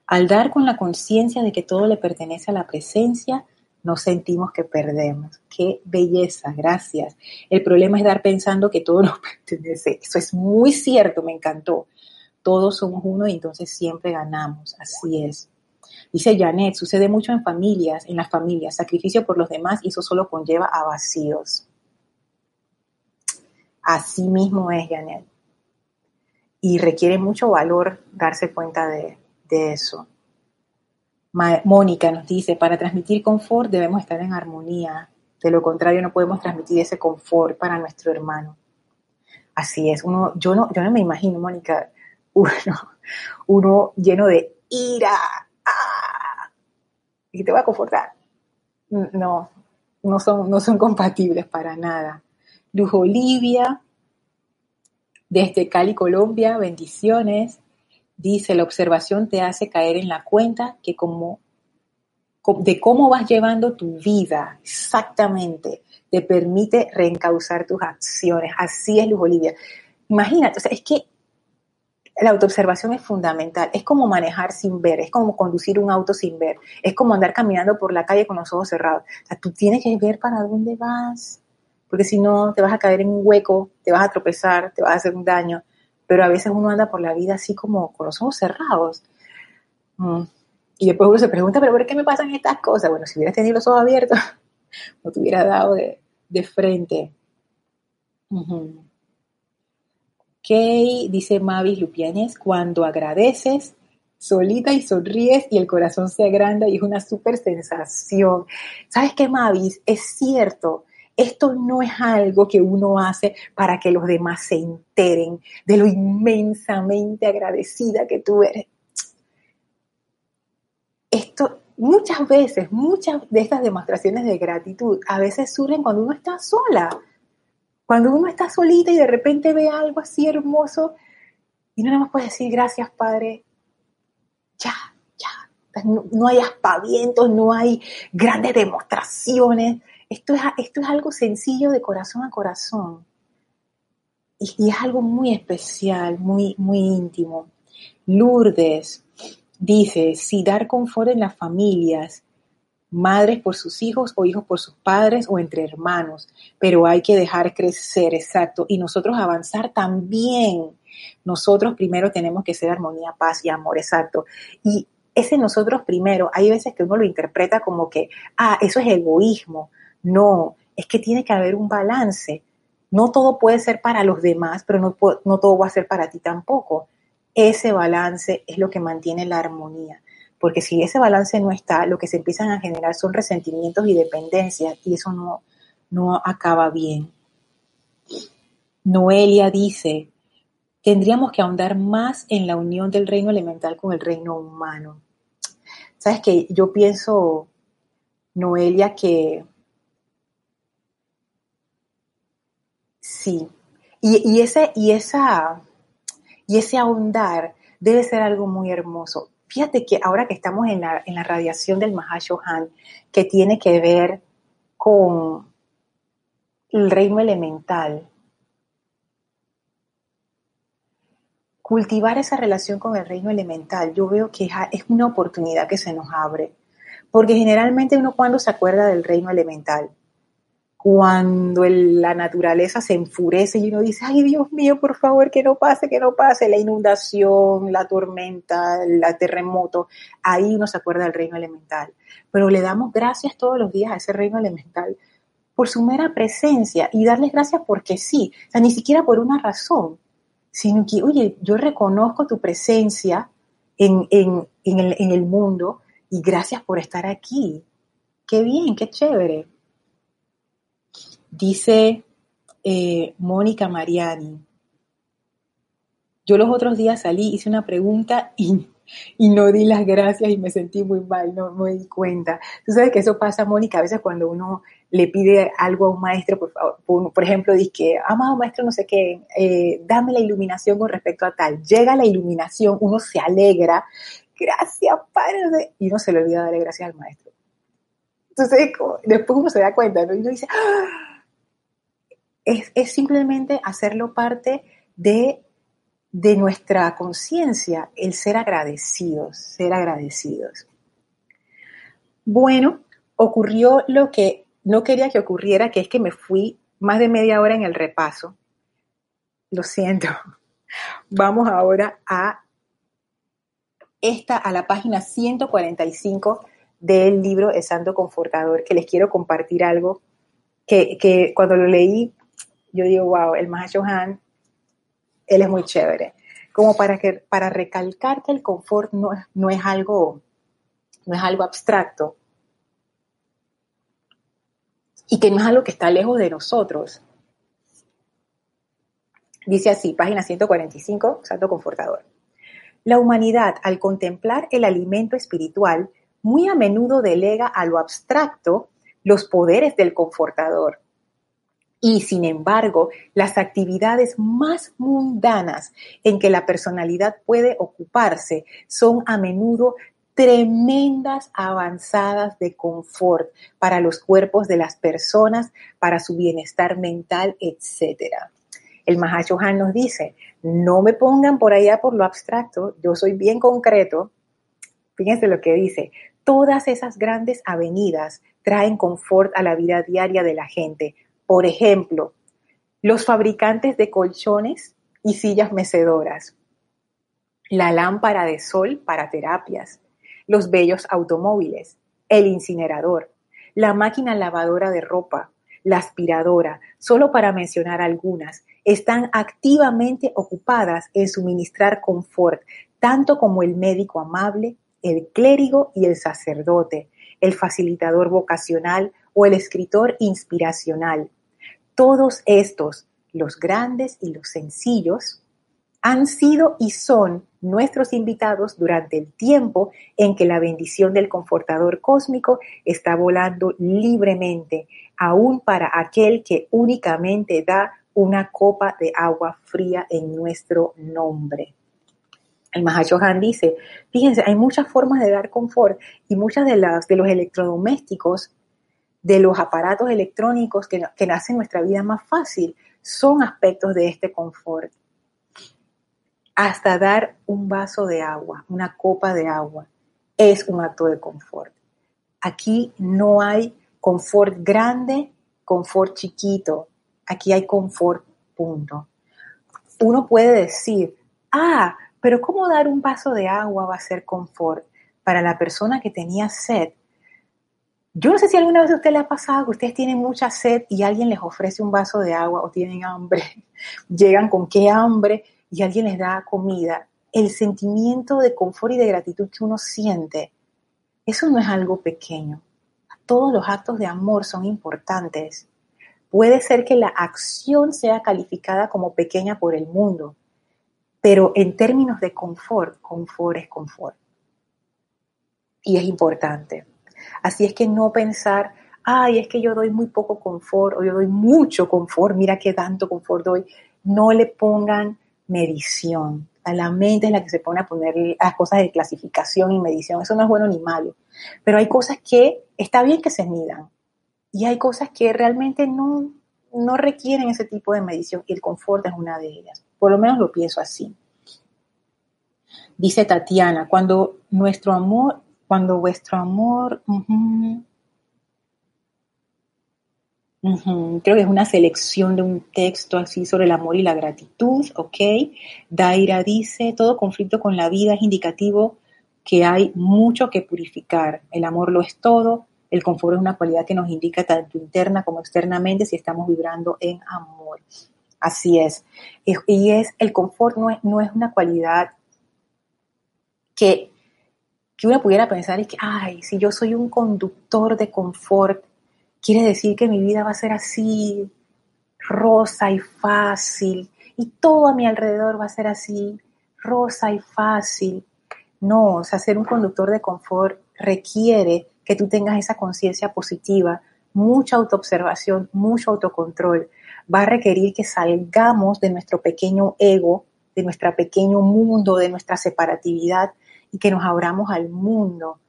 Al dar con la conciencia de que todo le pertenece a la presencia, nos sentimos que perdemos. Qué belleza, gracias. El problema es dar pensando que todo <laughs> nos pertenece. Eso es muy cierto, me encantó. Todos somos uno y entonces siempre ganamos. Así es. Dice Janet, sucede mucho en familias, en las familias, sacrificio por los demás y eso solo conlleva a vacíos. Así mismo es, Janet. Y requiere mucho valor darse cuenta de, eso. Mónica nos dice, para transmitir confort debemos estar en armonía. De lo contrario, no podemos transmitir ese confort para nuestro hermano. Así es. Uno, yo, no, yo no me imagino, Mónica, <laughs> uno, uno lleno de ira. <laughs> Y te va a confortar. No, no son, no son compatibles para nada. Luz Olivia, desde Cali, Colombia, bendiciones. Dice, la observación te hace caer en la cuenta que como de cómo vas llevando tu vida, exactamente, te permite reencauzar tus acciones. Así es, Luz Olivia. Imagínate, o sea, es que la autoobservación es fundamental. Es como manejar sin ver, es como conducir un auto sin ver, es como andar caminando por la calle con los ojos cerrados. O sea, tú tienes que ver para dónde vas, porque si no te vas a caer en un hueco, te vas a tropezar, te vas a hacer un daño, pero a veces uno anda por la vida así como con los ojos cerrados. Mm. Y después uno se pregunta, pero ¿por qué me pasan estas cosas? Bueno, si hubieras tenido los ojos abiertos, <laughs> no te hubieras dado de, frente. Ok, dice Mavis Lupianes, cuando agradeces, solita y sonríes y el corazón se agranda y es una súper sensación. ¿Sabes qué, Mavis? Es cierto, esto no es algo que uno hace para que los demás se enteren de lo inmensamente agradecida que tú eres. Esto muchas veces, muchas de estas demostraciones de gratitud a veces surgen cuando uno está sola. Cuando uno está solita y de repente ve algo así hermoso y no nada más puede decir gracias, Padre. Ya, ya. No, hay aspavientos, no hay grandes demostraciones esto es, esto es algo sencillo de corazón a corazón. Y, es algo muy especial, muy, muy íntimo. Lourdes dice, si dar confort en las familias, madres por sus hijos o hijos por sus padres o entre hermanos, pero hay que dejar crecer, exacto, y nosotros avanzar también. Nosotros primero tenemos que ser armonía, paz y amor, exacto. Y ese nosotros primero, hay veces que uno lo interpreta como que, ah, eso es egoísmo. No, es que tiene que haber un balance. No todo puede ser para los demás, pero no, no todo va a ser para ti tampoco. Ese balance es lo que mantiene la armonía. Porque si ese balance no está, lo que se empiezan a generar son resentimientos y dependencias y eso no, no acaba bien. Noelia dice, tendríamos que ahondar más en la unión del reino elemental con el reino humano. Sabes que yo pienso, Noelia, que Sí. Y, ese, y esa, Y ese ahondar debe ser algo muy hermoso. Fíjate que ahora que estamos en la, en la radiación del Mahashohan, que tiene que ver con el reino elemental, cultivar esa relación con el reino elemental, yo veo que es una oportunidad que se nos abre. Porque generalmente uno cuando se acuerda del reino elemental, cuando la naturaleza se enfurece y uno dice, ay Dios mío, por favor, que no pase, que no pase, la inundación, la tormenta, el terremoto, ahí uno se acuerda del reino elemental. Pero le damos gracias todos los días a ese reino elemental por su mera presencia y darles gracias porque sí, o sea, ni siquiera por una razón, sino que, oye, yo reconozco tu presencia en, el, en el mundo y gracias por estar aquí. Qué bien, qué chévere. Dice eh, Mónica Mariani, yo los otros días salí, hice una pregunta y, y, no di las gracias y me sentí muy mal, no, me di cuenta. Tú sabes que eso pasa, Mónica, a veces cuando uno le pide algo a un maestro, por favor, por, ejemplo, dice que, amado maestro, no sé qué, eh, dame la iluminación con respecto a tal. Llega la iluminación, uno se alegra, gracias, Padre, y uno se le olvida darle gracias al maestro. Entonces, después uno se da cuenta, ¿no? Y uno dice, ¡Ah! Es, es simplemente hacerlo parte de de nuestra conciencia el ser agradecidos, ser agradecidos. Bueno, ocurrió lo que no quería que ocurriera, que es que me fui más de media hora en el repaso. Lo siento. <laughs> Vamos ahora a esta, a la página 145 del libro El Santo Confortador, que les quiero compartir algo que, que cuando lo leí, yo digo, wow, el Mahashohan él es muy chévere. Como para, que, para recalcar que el confort no, no, es algo, no es algo abstracto y que no es algo que está lejos de nosotros. Dice así, página 145, Santo Confortador. La humanidad, al contemplar el alimento espiritual, muy a menudo delega a lo abstracto los poderes del confortador y sin embargo, las actividades más mundanas en que la personalidad puede ocuparse son a menudo tremendas avanzadas de confort para los cuerpos de las personas, para su bienestar mental, etc. El Mahashohan nos dice, no me pongan por allá por lo abstracto, yo soy bien concreto. Fíjense lo que dice, todas esas grandes avenidas traen confort a la vida diaria de la gente, por ejemplo, los fabricantes de colchones y sillas mecedoras, la lámpara de sol para terapias, los bellos automóviles, el incinerador, la máquina lavadora de ropa, la aspiradora, solo para mencionar algunas, están activamente ocupadas en suministrar confort, tanto como el médico amable, el clérigo y el sacerdote, el facilitador vocacional o el escritor inspiracional, todos estos, los grandes y los sencillos, han sido y son nuestros invitados durante el tiempo en que la bendición del confortador cósmico está volando libremente, aún para aquel que únicamente da una copa de agua fría en nuestro nombre. El Mahashohan dice, fíjense, hay muchas formas de dar confort y muchas de, las, de los electrodomésticos de los aparatos electrónicos que, que hacen nuestra vida más fácil son aspectos de este confort. Hasta dar un vaso de agua, una copa de agua, es un acto de confort. Aquí no hay confort grande, confort chiquito. Aquí hay confort, punto. Uno puede decir, ah, pero ¿cómo dar un vaso de agua va a ser confort? Para la persona que tenía sed, yo no sé si alguna vez a usted le ha pasado que ustedes tienen mucha sed y alguien les ofrece un vaso de agua o tienen hambre, <laughs> llegan con qué hambre y alguien les da comida. El sentimiento de confort y de gratitud que uno siente, eso no es algo pequeño. Todos los actos de amor son importantes. Puede ser que la acción sea calificada como pequeña por el mundo, pero en términos de confort, confort es confort. Y es importante. Así es que no pensar, ay, es que yo doy muy poco confort o yo doy mucho confort, mira qué tanto confort doy. No le pongan medición. sea, la mente es la que se pone a poner las cosas de clasificación y medición. Eso no es bueno ni malo. Pero hay cosas que está bien que se midan. Y hay cosas que realmente no, no requieren ese tipo de medición. Y el confort es una de ellas. Por lo menos lo pienso así. Dice Tatiana, cuando nuestro amor, cuando vuestro amor, Creo que es una selección de un texto así sobre el amor y la gratitud, ¿ok? Daira dice, todo conflicto con la vida es indicativo que hay mucho que purificar. El amor lo es todo, el confort es una cualidad que nos indica tanto interna como externamente si estamos vibrando en amor. Así es. Y es, el confort no es, no es una cualidad que, que uno pudiera pensar, es que, ay, si yo soy un conductor de confort, quiere decir que mi vida va a ser así, rosa y fácil, y todo a mi alrededor va a ser así, rosa y fácil. No, o sea, ser un conductor de confort requiere que tú tengas esa conciencia positiva, mucha autoobservación, mucho autocontrol. Va a requerir que salgamos de nuestro pequeño ego, de nuestro pequeño mundo, de nuestra separatividad y que nos abramos al mundo.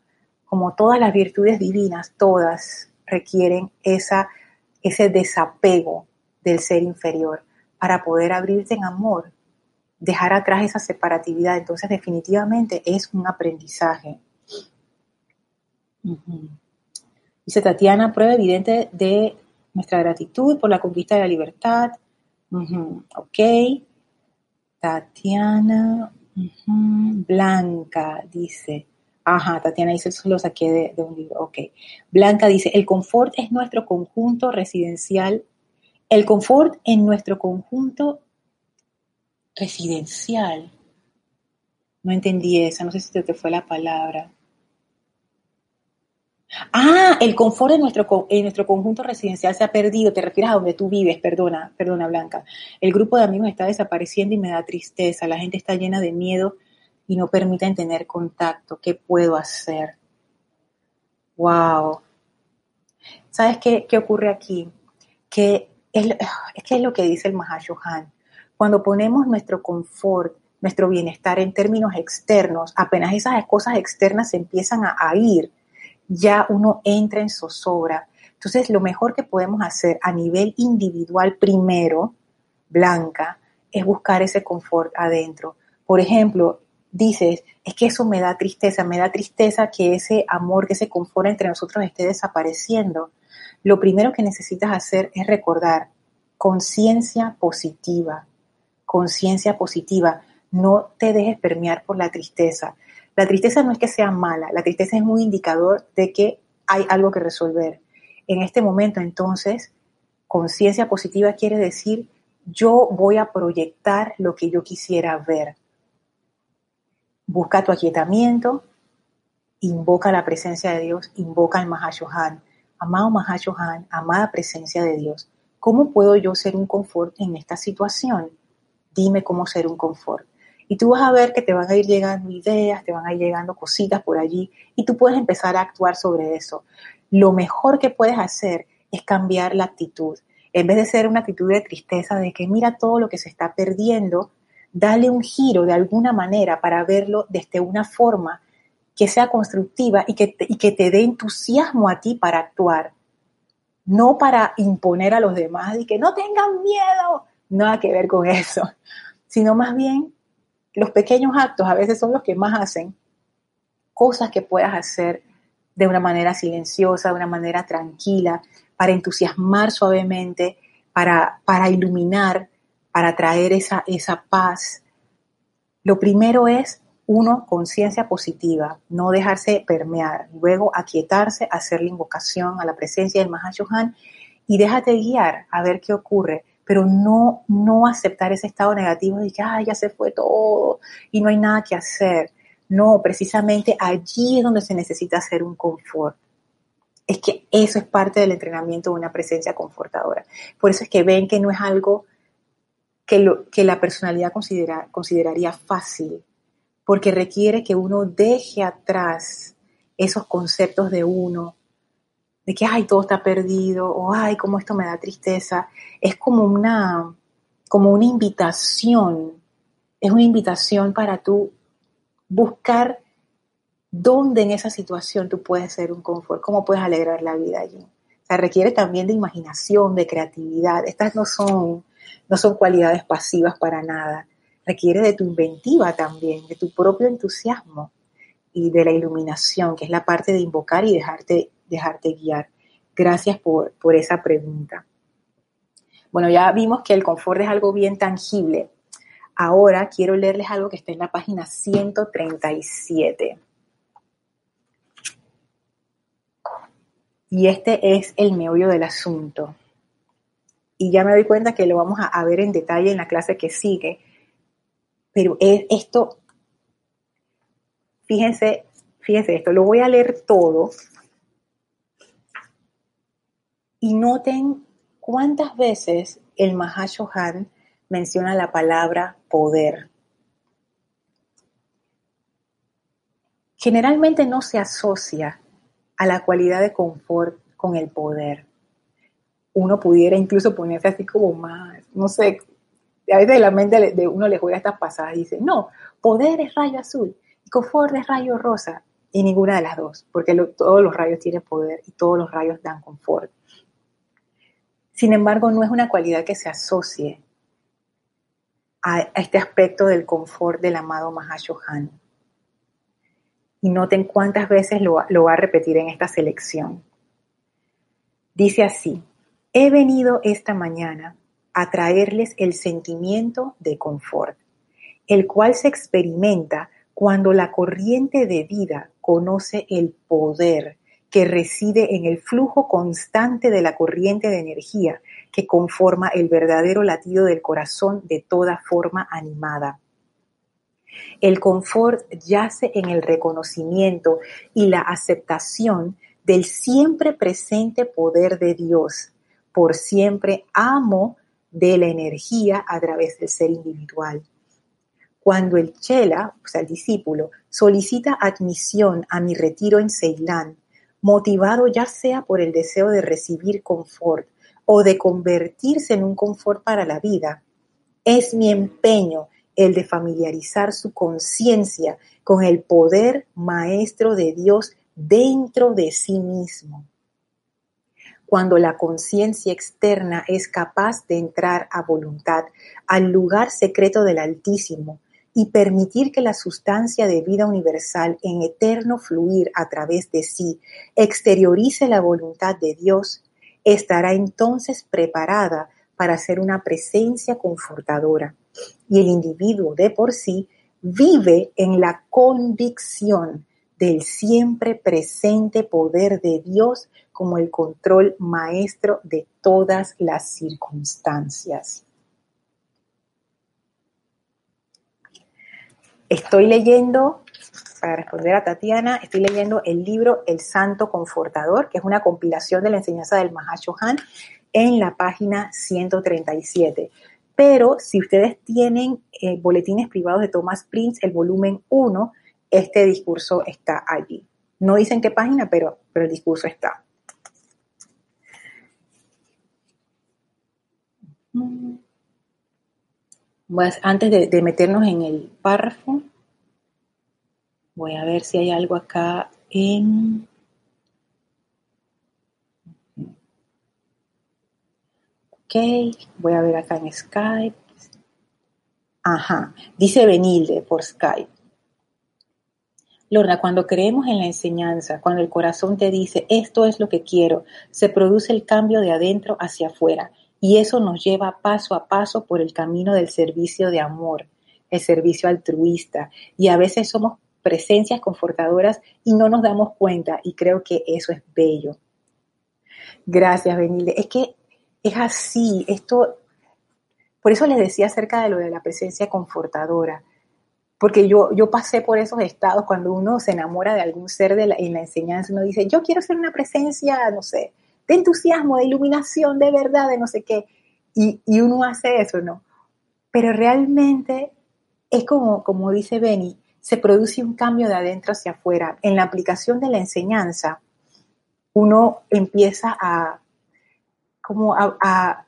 Como todas las virtudes divinas, todas, requieren esa, ese desapego del ser inferior para poder abrirte en amor, dejar atrás esa separatividad. Entonces definitivamente es un aprendizaje. Dice Tatiana, prueba evidente de nuestra gratitud por la conquista de la libertad. Ok. Tatiana Blanca dice, Ajá, Tatiana dice, eso lo saqué de, un libro. Ok. Blanca dice, el confort es nuestro conjunto residencial. El confort en nuestro conjunto residencial. No entendí esa, no sé si te fue la palabra. Ah, el confort en nuestro, nuestro conjunto residencial se ha perdido. Te refieres a donde tú vives, perdona, perdona Blanca. El grupo de amigos está desapareciendo y me da tristeza. La gente está llena de miedo y no permiten tener contacto. ¿Qué puedo hacer? ¡Wow! ¿Sabes qué, qué ocurre aquí? Que es, es que es lo que dice el Mahashohan. Cuando ponemos nuestro confort, nuestro bienestar en términos externos, apenas esas cosas externas se empiezan a, a ir, ya uno entra en zozobra. Entonces, lo mejor que podemos hacer a nivel individual primero, Blanca, es buscar ese confort adentro. Por ejemplo, dices, es que eso me da tristeza, me da tristeza que ese amor, que ese confort entre nosotros esté desapareciendo. Lo primero que necesitas hacer es recordar conciencia positiva, conciencia positiva. No te dejes permear por la tristeza. La tristeza no es que sea mala, la tristeza es un indicador de que hay algo que resolver. En este momento, entonces, conciencia positiva quiere decir yo voy a proyectar lo que yo quisiera ver busca tu aquietamiento, invoca la presencia de Dios, invoca al Mahashohan. Amado Mahashohan, amada presencia de Dios, ¿cómo puedo yo ser un confort en esta situación? Dime cómo ser un confort. Y tú vas a ver que te van a ir llegando ideas, te van a ir llegando cositas por allí y tú puedes empezar a actuar sobre eso. Lo mejor que puedes hacer es cambiar la actitud. En vez de ser una actitud de tristeza, de que mira todo lo que se está perdiendo, dale un giro de alguna manera para verlo desde una forma que sea constructiva y que te, y que te dé entusiasmo a ti para actuar. No para imponer a los demás y que no tengan miedo, nada que ver con eso, sino más bien los pequeños actos a veces son los que más hacen cosas que puedas hacer de una manera silenciosa, de una manera tranquila, para entusiasmar suavemente, para, para iluminar para traer esa, esa paz, lo primero es, uno, conciencia positiva, no dejarse permear, luego aquietarse, hacer la invocación a la presencia del Mahashohan y déjate guiar a ver qué ocurre, pero no, no aceptar ese estado negativo de que ya se fue todo y no hay nada que hacer. No, precisamente allí es donde se necesita hacer un confort. Es que eso es parte del entrenamiento de una presencia confortadora. Por eso es que ven que no es algo que, lo, que la personalidad considera, consideraría fácil, porque requiere que uno deje atrás esos conceptos de uno, de que, ay, todo está perdido, o ay, cómo esto me da tristeza. Es como una, como una invitación es una invitación para tú buscar dónde en esa situación tú puedes ser un confort, cómo puedes alegrar la vida allí. O sea, requiere también de imaginación, de creatividad. Estas no son, no son cualidades pasivas para nada. Requiere de tu inventiva también, de tu propio entusiasmo y de la iluminación, que es la parte de invocar y dejarte, dejarte guiar. Gracias por, por esa pregunta. Bueno, ya vimos que el confort es algo bien tangible. Ahora quiero leerles algo que está en la página 137. Y este es el meollo del asunto. Y ya me doy cuenta que lo vamos a, ver en detalle en la clase que sigue. Pero es esto, fíjense, fíjense esto, lo voy a leer todo. Y noten cuántas veces el Mahashohan menciona la palabra poder. Generalmente no se asocia a la cualidad de confort con el poder. Uno pudiera incluso ponerse así como más, no sé, a veces la mente de uno le juega estas pasadas y dice, no, poder es rayo azul y confort es rayo rosa. Y ninguna de las dos, porque todos los rayos tienen poder y todos los rayos dan confort. Sin embargo, no es una cualidad que se asocie a, este aspecto del confort del amado Mahashohan y noten cuántas veces lo, va a repetir en esta selección. Dice así, he venido esta mañana a traerles el sentimiento de confort, el cual se experimenta cuando la corriente de vida conoce el poder que reside en el flujo constante de la corriente de energía que conforma el verdadero latido del corazón de toda forma animada. El confort yace en el reconocimiento y la aceptación del siempre presente poder de Dios, por siempre amo de la energía a través del ser individual. Cuando el chela, o sea, el discípulo, solicita admisión a mi retiro en Ceilán, motivado ya sea por el deseo de recibir confort o de convertirse en un confort para la vida, es mi empeño el de familiarizar su conciencia con el poder maestro de Dios dentro de sí mismo. Cuando la conciencia externa es capaz de entrar a voluntad al lugar secreto del Altísimo y permitir que la sustancia de vida universal en eterno fluir a través de sí exteriorice la voluntad de Dios, estará entonces preparada para ser una presencia confortadora y el individuo de por sí vive en la convicción del siempre presente poder de Dios como el control maestro de todas las circunstancias. Estoy leyendo, para responder a Tatiana, estoy leyendo el libro El Santo Confortador, que es una compilación de la enseñanza del Mahashohan en la página 137. Pero si ustedes tienen eh, boletines privados de Thomas Prince, el volumen 1, este discurso está allí. No dicen qué página, pero, pero el discurso está. Antes de, de meternos en el párrafo, voy a ver si hay algo acá en Ok, voy a ver acá en Skype. Ajá, dice Benilde por Skype. Lorna, cuando creemos en la enseñanza, cuando el corazón te dice, esto es lo que quiero, se produce el cambio de adentro hacia afuera y eso nos lleva paso a paso por el camino del servicio de amor, el servicio altruista y a veces somos presencias confortadoras y no nos damos cuenta y creo que eso es bello. Gracias, Benilde. Es que es así, esto, por eso les decía acerca de lo de la presencia confortadora, porque yo, yo pasé por esos estados cuando uno se enamora de algún ser de en la enseñanza, uno dice, yo quiero ser una presencia, no sé, de entusiasmo, de iluminación, de verdad, de no sé qué, y, uno hace eso, ¿no? Pero realmente es como, como dice Benny, se produce un cambio de adentro hacia afuera. En la aplicación de la enseñanza, uno empieza a como a,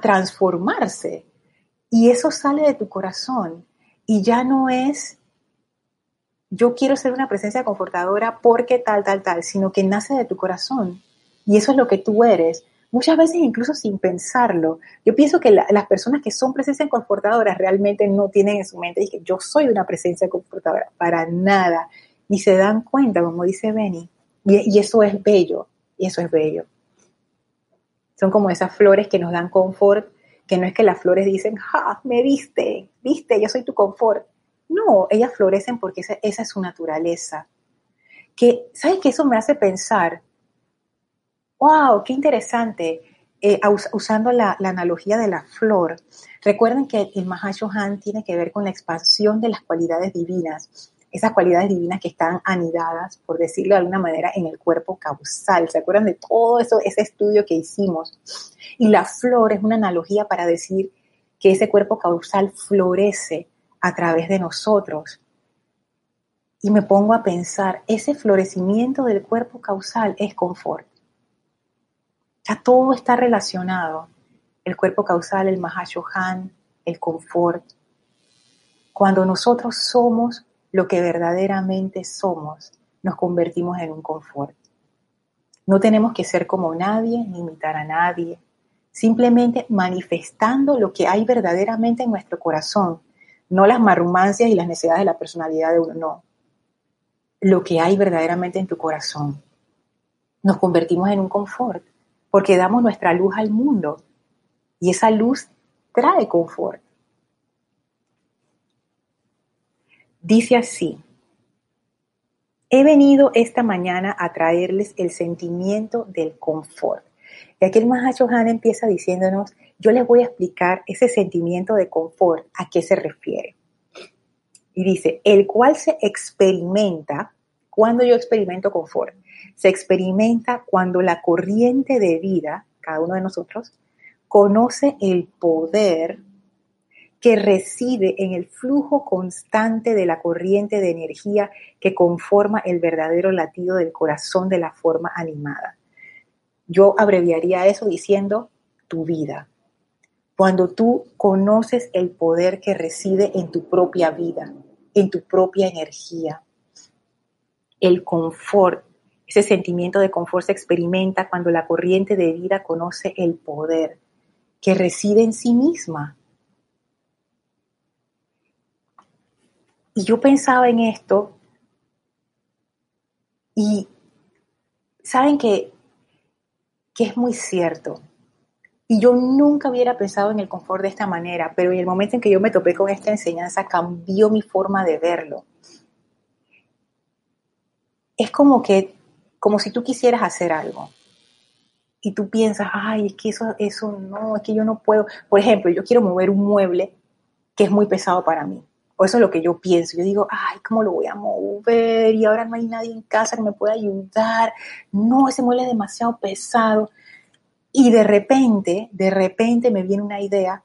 transformarse Y eso sale de tu corazón y ya no es yo quiero ser una presencia confortadora porque tal, tal, tal, sino que nace de tu corazón. Y eso es lo que tú eres. Muchas veces incluso sin pensarlo. Yo pienso que las personas que son presencias confortadoras realmente no tienen en su mente que yo soy una presencia confortadora, para nada. Ni se dan cuenta, como dice Benny. Y, y eso es bello, y eso es bello. Son como esas flores que nos dan confort, que no es que las flores dicen, ¡ja! Me viste, viste, yo soy tu confort. No, ellas florecen porque esa, es su naturaleza. Que, ¿sabes qué? Eso me hace pensar, wow, qué interesante, eh, usando la, analogía de la flor. Recuerden que el Mahashohan tiene que ver con la expansión de las cualidades divinas, esas cualidades divinas que están anidadas, por decirlo de alguna manera, en el cuerpo causal. ¿Se acuerdan de todo eso, ese estudio que hicimos? Y la flor es una analogía para decir que ese cuerpo causal florece a través de nosotros. Y me pongo a pensar, ese florecimiento del cuerpo causal es confort. Ya todo está relacionado. El cuerpo causal, el Mahashohan, el confort. Cuando nosotros somos lo que verdaderamente somos, nos convertimos en un confort. No tenemos que ser como nadie ni imitar a nadie, simplemente manifestando lo que hay verdaderamente en nuestro corazón, no las marrumancias y las necesidades de la personalidad de uno, no. Lo que hay verdaderamente en tu corazón. Nos convertimos en un confort porque damos nuestra luz al mundo y esa luz trae confort. Dice así, he venido esta mañana a traerles el sentimiento del confort. Y aquí el Mahachohan empieza diciéndonos yo les voy a explicar ese sentimiento de confort, a qué se refiere. Y dice, el cual se experimenta, cuando yo experimento confort, se experimenta cuando la corriente de vida, cada uno de nosotros, conoce el poder que reside en el flujo constante de la corriente de energía que conforma el verdadero latido del corazón de la forma animada. Yo abreviaría eso diciendo tu vida cuando tú conoces el poder que reside en tu propia vida, en tu propia energía. El confort, ese sentimiento de confort se experimenta cuando la corriente de vida conoce el poder que reside en sí misma. Y yo pensaba en esto y saben que, que es muy cierto. Y yo nunca hubiera pensado en el confort de esta manera, pero en el momento en que yo me topé con esta enseñanza cambió mi forma de verlo. Es como que, como si tú quisieras hacer algo y tú piensas, ay, es que eso, eso no, es que yo no puedo. Por ejemplo, yo quiero mover un mueble que es muy pesado para mí. O eso es lo que yo pienso. Yo digo, ay, ¿cómo lo voy a mover? Y ahora no hay nadie en casa que me pueda ayudar. No, ese mueble es demasiado pesado. Y de repente, de repente me viene una idea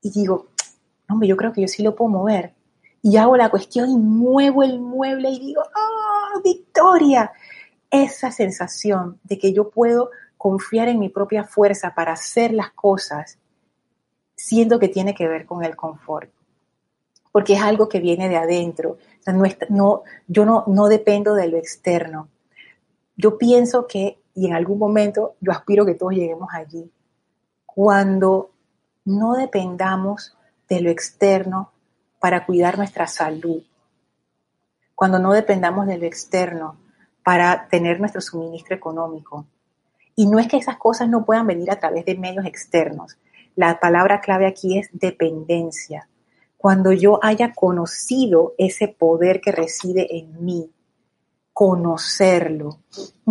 y digo, hombre, yo creo que yo sí lo puedo mover. Y hago la cuestión y muevo el mueble y digo, ¡oh, victoria! Esa sensación de que yo puedo confiar en mi propia fuerza para hacer las cosas, siento que tiene que ver con el confort. Porque es algo que viene de adentro. no, no, yo no, no dependo de lo externo. Yo pienso que y en algún momento yo aspiro que todos lleguemos allí, cuando no dependamos de lo externo para cuidar nuestra salud, cuando no dependamos de lo externo para tener nuestro suministro económico. Y no es que esas cosas no puedan venir a través de medios externos. La palabra clave aquí es dependencia. Cuando yo haya conocido ese poder que reside en mí, conocerlo.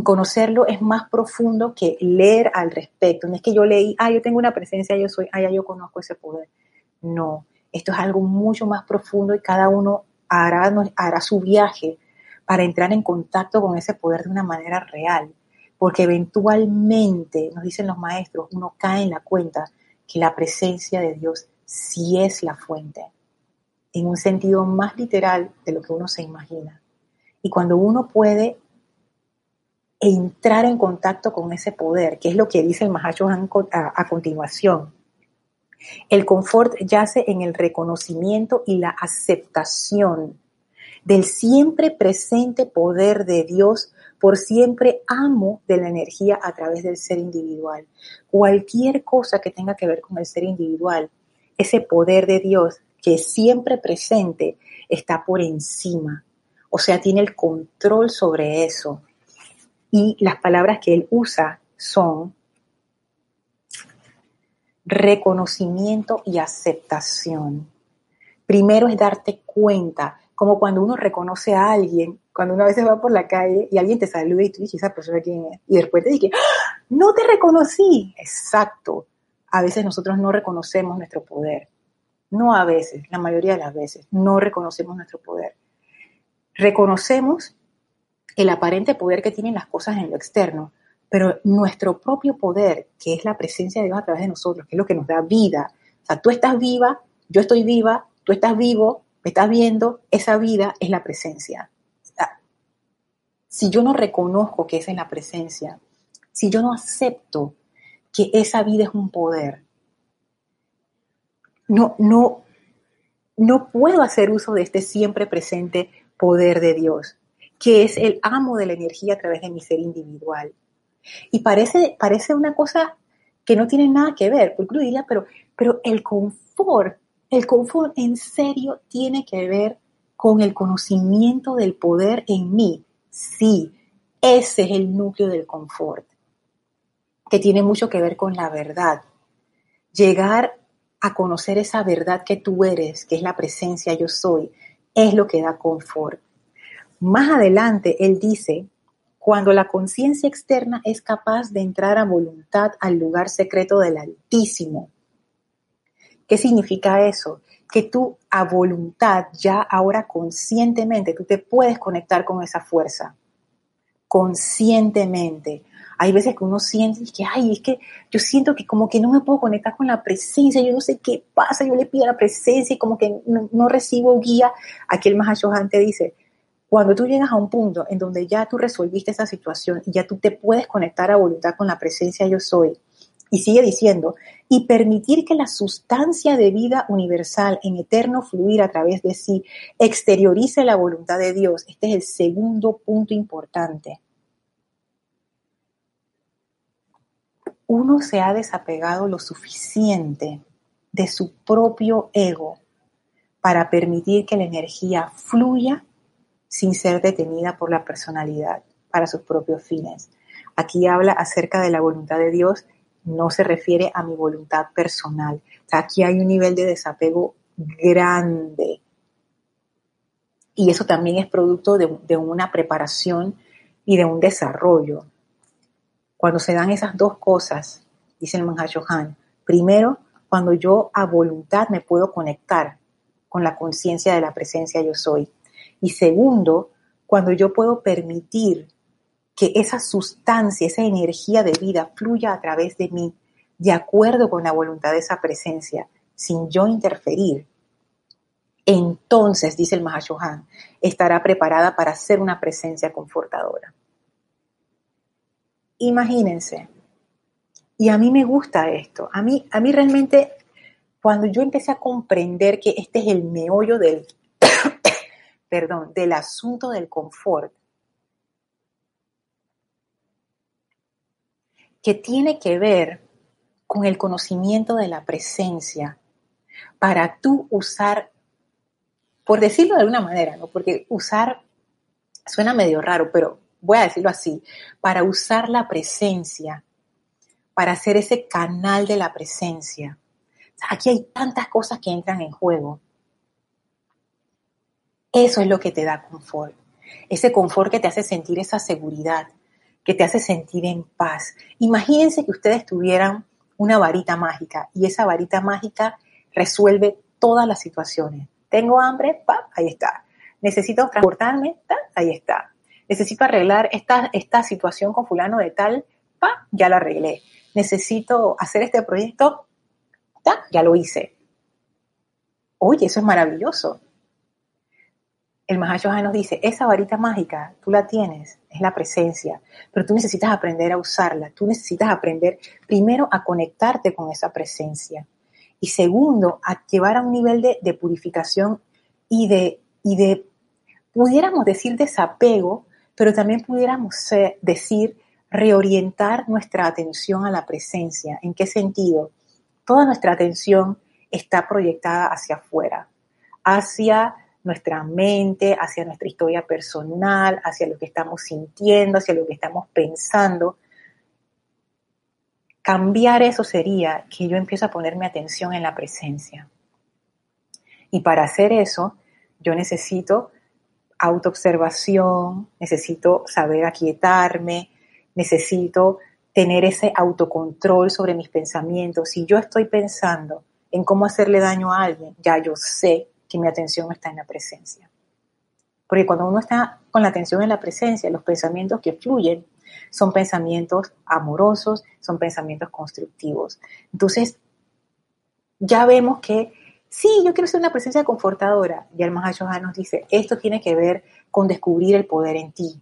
Conocerlo es más profundo que leer al respecto. No es que yo leí, ah, yo tengo una presencia, yo soy, ah, ya yo conozco ese poder. No, esto es algo mucho más profundo y cada uno hará, hará su viaje para entrar en contacto con ese poder de una manera real. Porque eventualmente, nos dicen los maestros, uno cae en la cuenta que la presencia de Dios sí es la fuente, en un sentido más literal de lo que uno se imagina. Y cuando uno puede entrar en contacto con ese poder, que es lo que dice el Mahashohan a, a continuación, El confort yace en el reconocimiento y la aceptación del siempre presente poder de Dios por siempre amo de la energía a través del ser individual. Cualquier cosa que tenga que ver con el ser individual, ese poder de Dios que es siempre presente está por encima. O sea, tiene el control sobre eso. Y las palabras que él usa son reconocimiento y aceptación. Primero es darte cuenta, como cuando uno reconoce a alguien, cuando uno a veces va por la calle y alguien te saluda y tú dices, esa persona quién es, y después te dice, ¡Ah! no te reconocí. Exacto. A veces nosotros no reconocemos nuestro poder. No a veces, la mayoría de las veces, no reconocemos nuestro poder. Reconocemos el aparente poder que tienen las cosas en lo externo, pero nuestro propio poder, que es la presencia de Dios a través de nosotros, que es lo que nos da vida. O sea, tú estás viva, yo estoy viva, tú estás vivo, me estás viendo, esa vida es la presencia. si yo no reconozco que esa es la presencia, si yo no acepto que esa vida es un poder, no, no, no puedo hacer uso de este siempre presente poder de Dios, que es el amo de la energía a través de mi ser individual. Y parece, parece una cosa que no tiene nada que ver, porque pero, pero el confort, el confort en serio tiene que ver con el conocimiento del poder en mí. Sí, ese es el núcleo del confort, que tiene mucho que ver con la verdad. Llegar a conocer esa verdad que tú eres, que es la presencia yo soy, es lo que da confort. Más adelante, él dice cuando la conciencia externa es capaz de entrar a voluntad al lugar secreto del Altísimo. ¿Qué significa eso? Que tú a voluntad, ya ahora conscientemente, tú te puedes conectar con esa fuerza. Conscientemente. Hay veces que uno siente que, ay, es que yo siento que como que no me puedo conectar con la presencia, yo no sé qué pasa, yo le pido la presencia y como que no, recibo guía. Aquí el Mahashohan dice, cuando tú llegas a un punto en donde ya tú resolviste esa situación y ya tú te puedes conectar a voluntad con la presencia yo soy, y sigue diciendo, y permitir que la sustancia de vida universal en eterno fluir a través de sí exteriorice la voluntad de Dios. Este es el segundo punto importante. Uno se ha desapegado lo suficiente de su propio ego para permitir que la energía fluya sin ser detenida por la personalidad para sus propios fines. Aquí habla acerca de la voluntad de Dios, no se refiere a mi voluntad personal. aquí hay un nivel de desapego grande. Y eso también es producto de, una preparación y de un desarrollo. Cuando se dan esas dos cosas, dice el Johan, primero, cuando yo a voluntad me puedo conectar con la conciencia de la presencia yo soy. Y segundo, cuando yo puedo permitir que esa sustancia, esa energía de vida fluya a través de mí, de acuerdo con la voluntad de esa presencia, sin yo interferir, entonces, dice el Mahashohan, estará preparada para ser una presencia confortadora. Imagínense. Y a mí me gusta esto. A mí, a mí realmente, cuando yo empecé a comprender que este es el meollo del <coughs> perdón, del asunto del confort, que tiene que ver con el conocimiento de la presencia para tú usar, por decirlo de alguna manera, ¿no? porque usar suena medio raro, pero voy a decirlo así, para usar la presencia, para hacer ese canal de la presencia. aquí hay tantas cosas que entran en juego. Eso es lo que te da confort. Ese confort que te hace sentir esa seguridad, que te hace sentir en paz. Imagínense que ustedes tuvieran una varita mágica y esa varita mágica resuelve todas las situaciones. Tengo hambre, pa, ahí está. Necesito transportarme, ta, ahí está. Necesito arreglar esta, esta situación con fulano de tal, pa, ya la arreglé. Necesito hacer este proyecto, ta, ya lo hice. Oye, eso es maravilloso el Mahashohan nos dice, esa varita mágica, tú la tienes, es la presencia, pero tú necesitas aprender a usarla, tú necesitas aprender primero a conectarte con esa presencia. Y segundo, a llevar a un nivel de, purificación y de, y de, pudiéramos decir desapego, pero también pudiéramos decir reorientar nuestra atención a la presencia. ¿En qué sentido? Toda nuestra atención está proyectada hacia afuera, hacia nuestra mente, hacia nuestra historia personal, hacia lo que estamos sintiendo, hacia lo que estamos pensando. Cambiar eso sería que yo empiezo a ponerme atención en la presencia. Y para hacer eso, yo necesito autoobservación, necesito saber aquietarme, necesito tener ese autocontrol sobre mis pensamientos. Si yo estoy pensando en cómo hacerle daño a alguien, ya yo sé que mi atención está en la presencia. Porque cuando uno está con la atención en la presencia, los pensamientos que fluyen son pensamientos amorosos, son pensamientos constructivos. Entonces, ya vemos que sí, yo quiero ser una presencia confortadora. Y el Mahashoha nos dice, esto tiene que ver con descubrir el poder en ti.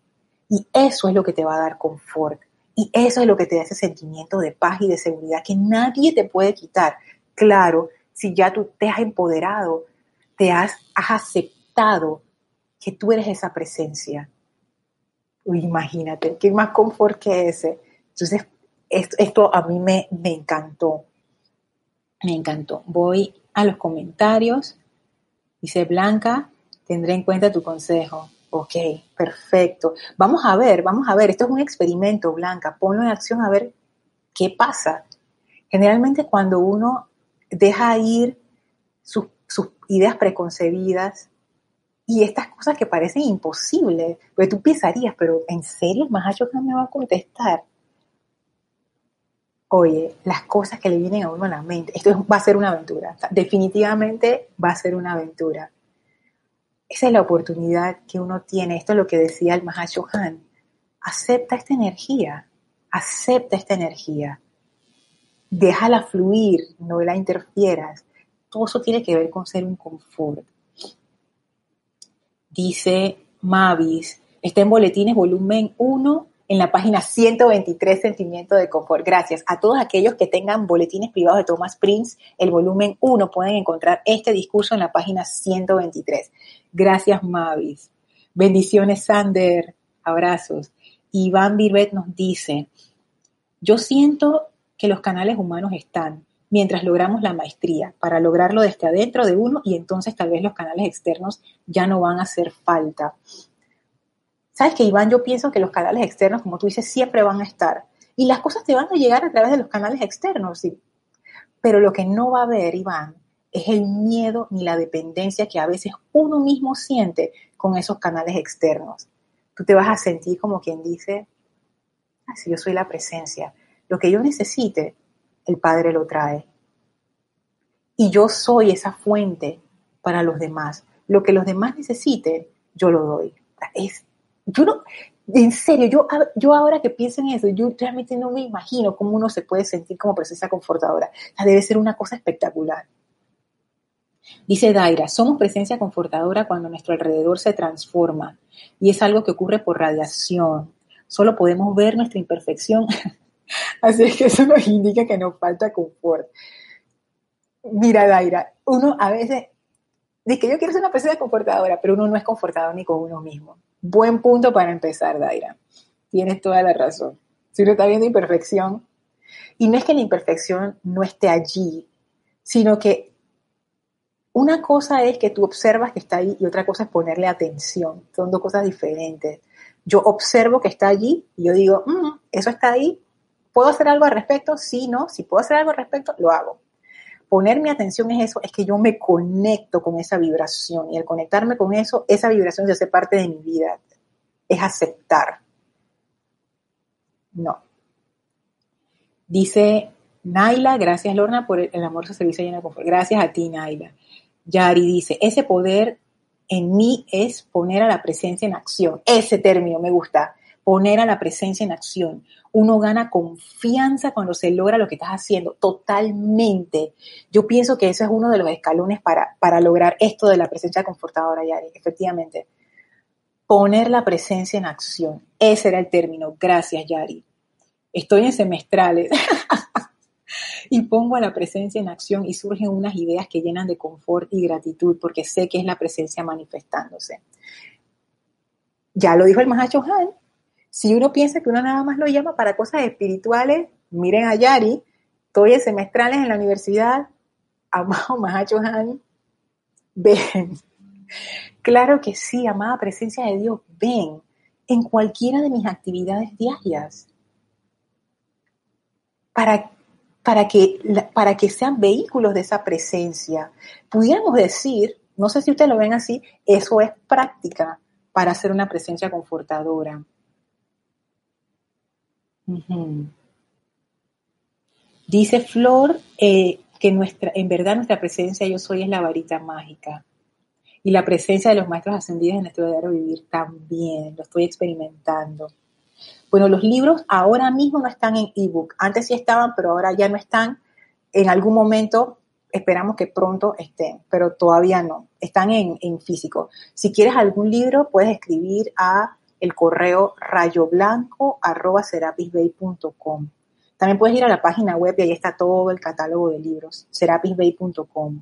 Y eso es lo que te va a dar confort. Y eso es lo que te da ese sentimiento de paz y de seguridad que nadie te puede quitar. Claro, si ya tú te has empoderado, te has, aceptado que tú eres esa presencia. Uy, imagínate, qué más confort que ese. Entonces, esto, a mí me, me encantó. Me encantó. Voy a los comentarios. Dice Blanca, tendré en cuenta tu consejo. Ok, perfecto. Vamos a ver, vamos a ver. Esto es un experimento, Blanca. Ponlo en acción a ver qué pasa. Generalmente cuando uno deja ir sus, ideas preconcebidas y estas cosas que parecen imposibles, porque tú pensarías, pero ¿en serio el Mahacho no me va a contestar? Oye, las cosas que le vienen a uno a la mente, esto va a ser una aventura, definitivamente va a ser una aventura. Esa es la oportunidad que uno tiene, esto es lo que decía el Mahashohan, acepta esta energía, acepta esta energía déjala fluir, no la interfieras. Todo eso tiene que ver con ser un confort. Dice Mavis, está en Boletines volumen 1 en la página 123, Sentimiento de Confort. Gracias. A todos aquellos que tengan boletines privados de Thomas Prince, el volumen 1, pueden encontrar este discurso en la página 123. Gracias, Mavis. Bendiciones, Sander. Abrazos. Iván Birbet nos dice, yo siento que los canales humanos están mientras logramos la maestría, para lograrlo desde adentro de uno y entonces tal vez los canales externos ya no van a hacer falta. ¿Sabes que Iván? Yo pienso que los canales externos, como tú dices, siempre van a estar. Y las cosas te van a llegar a través de los canales externos, sí. Pero lo que no va a haber, Iván, es el miedo ni la dependencia que a veces uno mismo siente con esos canales externos. Tú te vas a sentir como quien dice, ah, yo soy la presencia. Lo que yo necesite, el Padre lo trae. Y yo soy esa fuente para los demás. Lo que los demás necesiten, yo lo doy. Es, yo no, en serio, yo, yo ahora que pienso en eso, yo realmente no me imagino cómo uno se puede sentir como presencia confortadora. debe ser una cosa espectacular. Dice Daira, somos presencia confortadora cuando nuestro alrededor se transforma y es algo que ocurre por radiación. Solo podemos ver nuestra imperfección <laughs> Así es que eso nos indica que nos falta confort. Mira, Daira, uno a veces dice que yo quiero ser una persona confortadora, pero uno no es confortador ni con uno mismo. Buen punto para empezar, Daira. Tienes toda la razón. Si uno está viendo imperfección, y no es que la imperfección no esté allí, sino que una cosa es que tú observas que está ahí y otra cosa es ponerle atención. Son dos cosas diferentes. Yo observo que está allí y yo digo, mm, eso está ahí, ¿Puedo hacer algo al respecto? Sí, no. Si puedo hacer algo al respecto, lo hago. Poner mi atención en eso es que yo me conecto con esa vibración y al conectarme con eso, esa vibración se hace parte de mi vida. Es aceptar. No. Dice Naila, gracias Lorna por el amoroso servicio lleno de confort. Gracias a ti, Naila. Yari dice, ese poder en mí es poner a la presencia en acción. Ese término me gusta, poner a la presencia en acción uno gana confianza cuando se logra lo que estás haciendo, totalmente. Yo pienso que ese es uno de los escalones para, para lograr esto de la presencia confortadora, Yari, efectivamente. Poner la presencia en acción, ese era el término. Gracias, Yari. Estoy en semestrales. <laughs> y pongo a la presencia en acción y surgen unas ideas que llenan de confort y gratitud porque sé que es la presencia manifestándose. Ya lo dijo el Mahacho Han. Si uno piensa que uno nada más lo llama para cosas espirituales, miren a Yari, estoy semestrales en la universidad, <laughs> amado Mahacho Han, ven. Claro que sí, amada presencia de Dios, ven en cualquiera de mis actividades diarias. Para, para, que, para que sean vehículos de esa presencia. Pudiéramos decir, no sé si ustedes lo ven así, eso es práctica para hacer una presencia confortadora. Dice Flor eh, que nuestra, en verdad nuestra presencia yo soy es la varita mágica. Y la presencia de los maestros ascendidos en nuestro diario vivir también, lo estoy experimentando. Bueno, los libros ahora mismo no están en ebook. Antes sí estaban, pero ahora ya no están. En algún momento esperamos que pronto estén, pero todavía no. Están en, en físico. Si quieres algún libro, puedes escribir a el correo rayoblanco.com. También puedes ir a la página web y ahí está todo el catálogo de libros, serapisbay.com.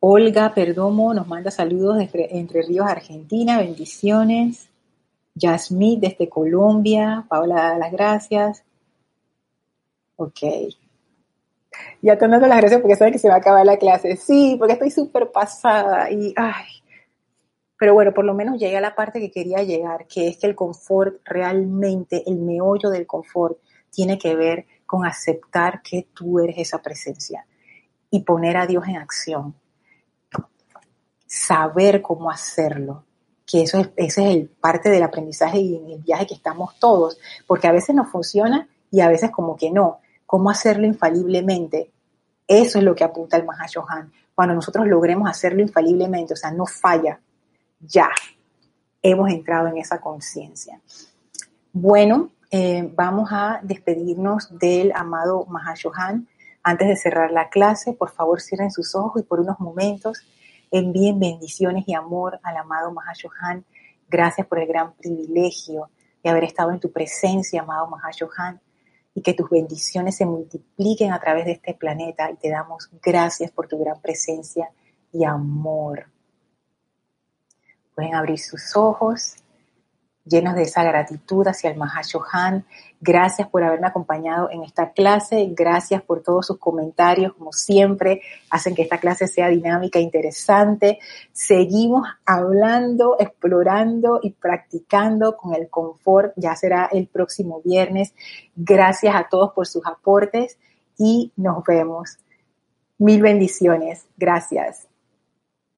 Olga Perdomo nos manda saludos desde Entre Ríos, Argentina, bendiciones. Yasmith desde Colombia, Paola las gracias. Ok. Ya te dando las gracias porque saben que se va a acabar la clase. Sí, porque estoy súper pasada y ay, pero bueno, por lo menos llegué a la parte que quería llegar, que es que el confort realmente, el meollo del confort, tiene que ver con aceptar que tú eres esa presencia y poner a Dios en acción. Saber cómo hacerlo, que eso es, ese es el parte del aprendizaje y el viaje que estamos todos, porque a veces no funciona y a veces como que no. ¿Cómo hacerlo infaliblemente? Eso es lo que apunta el Mahashohan. Cuando nosotros logremos hacerlo infaliblemente, o sea, no falla, ya hemos entrado en esa conciencia. Bueno, eh, vamos a despedirnos del amado Mahashohan. Antes de cerrar la clase, por favor cierren sus ojos y por unos momentos envíen bendiciones y amor al amado Mahashohan. Gracias por el gran privilegio de haber estado en tu presencia, amado Mahashohan, y que tus bendiciones se multipliquen a través de este planeta. Y te damos gracias por tu gran presencia y amor. Pueden abrir sus ojos llenos de esa gratitud hacia el Mahashohan. Gracias por haberme acompañado en esta clase. Gracias por todos sus comentarios, como siempre, hacen que esta clase sea dinámica e interesante. Seguimos hablando, explorando y practicando con el confort. Ya será el próximo viernes. Gracias a todos por sus aportes y nos vemos. Mil bendiciones. Gracias.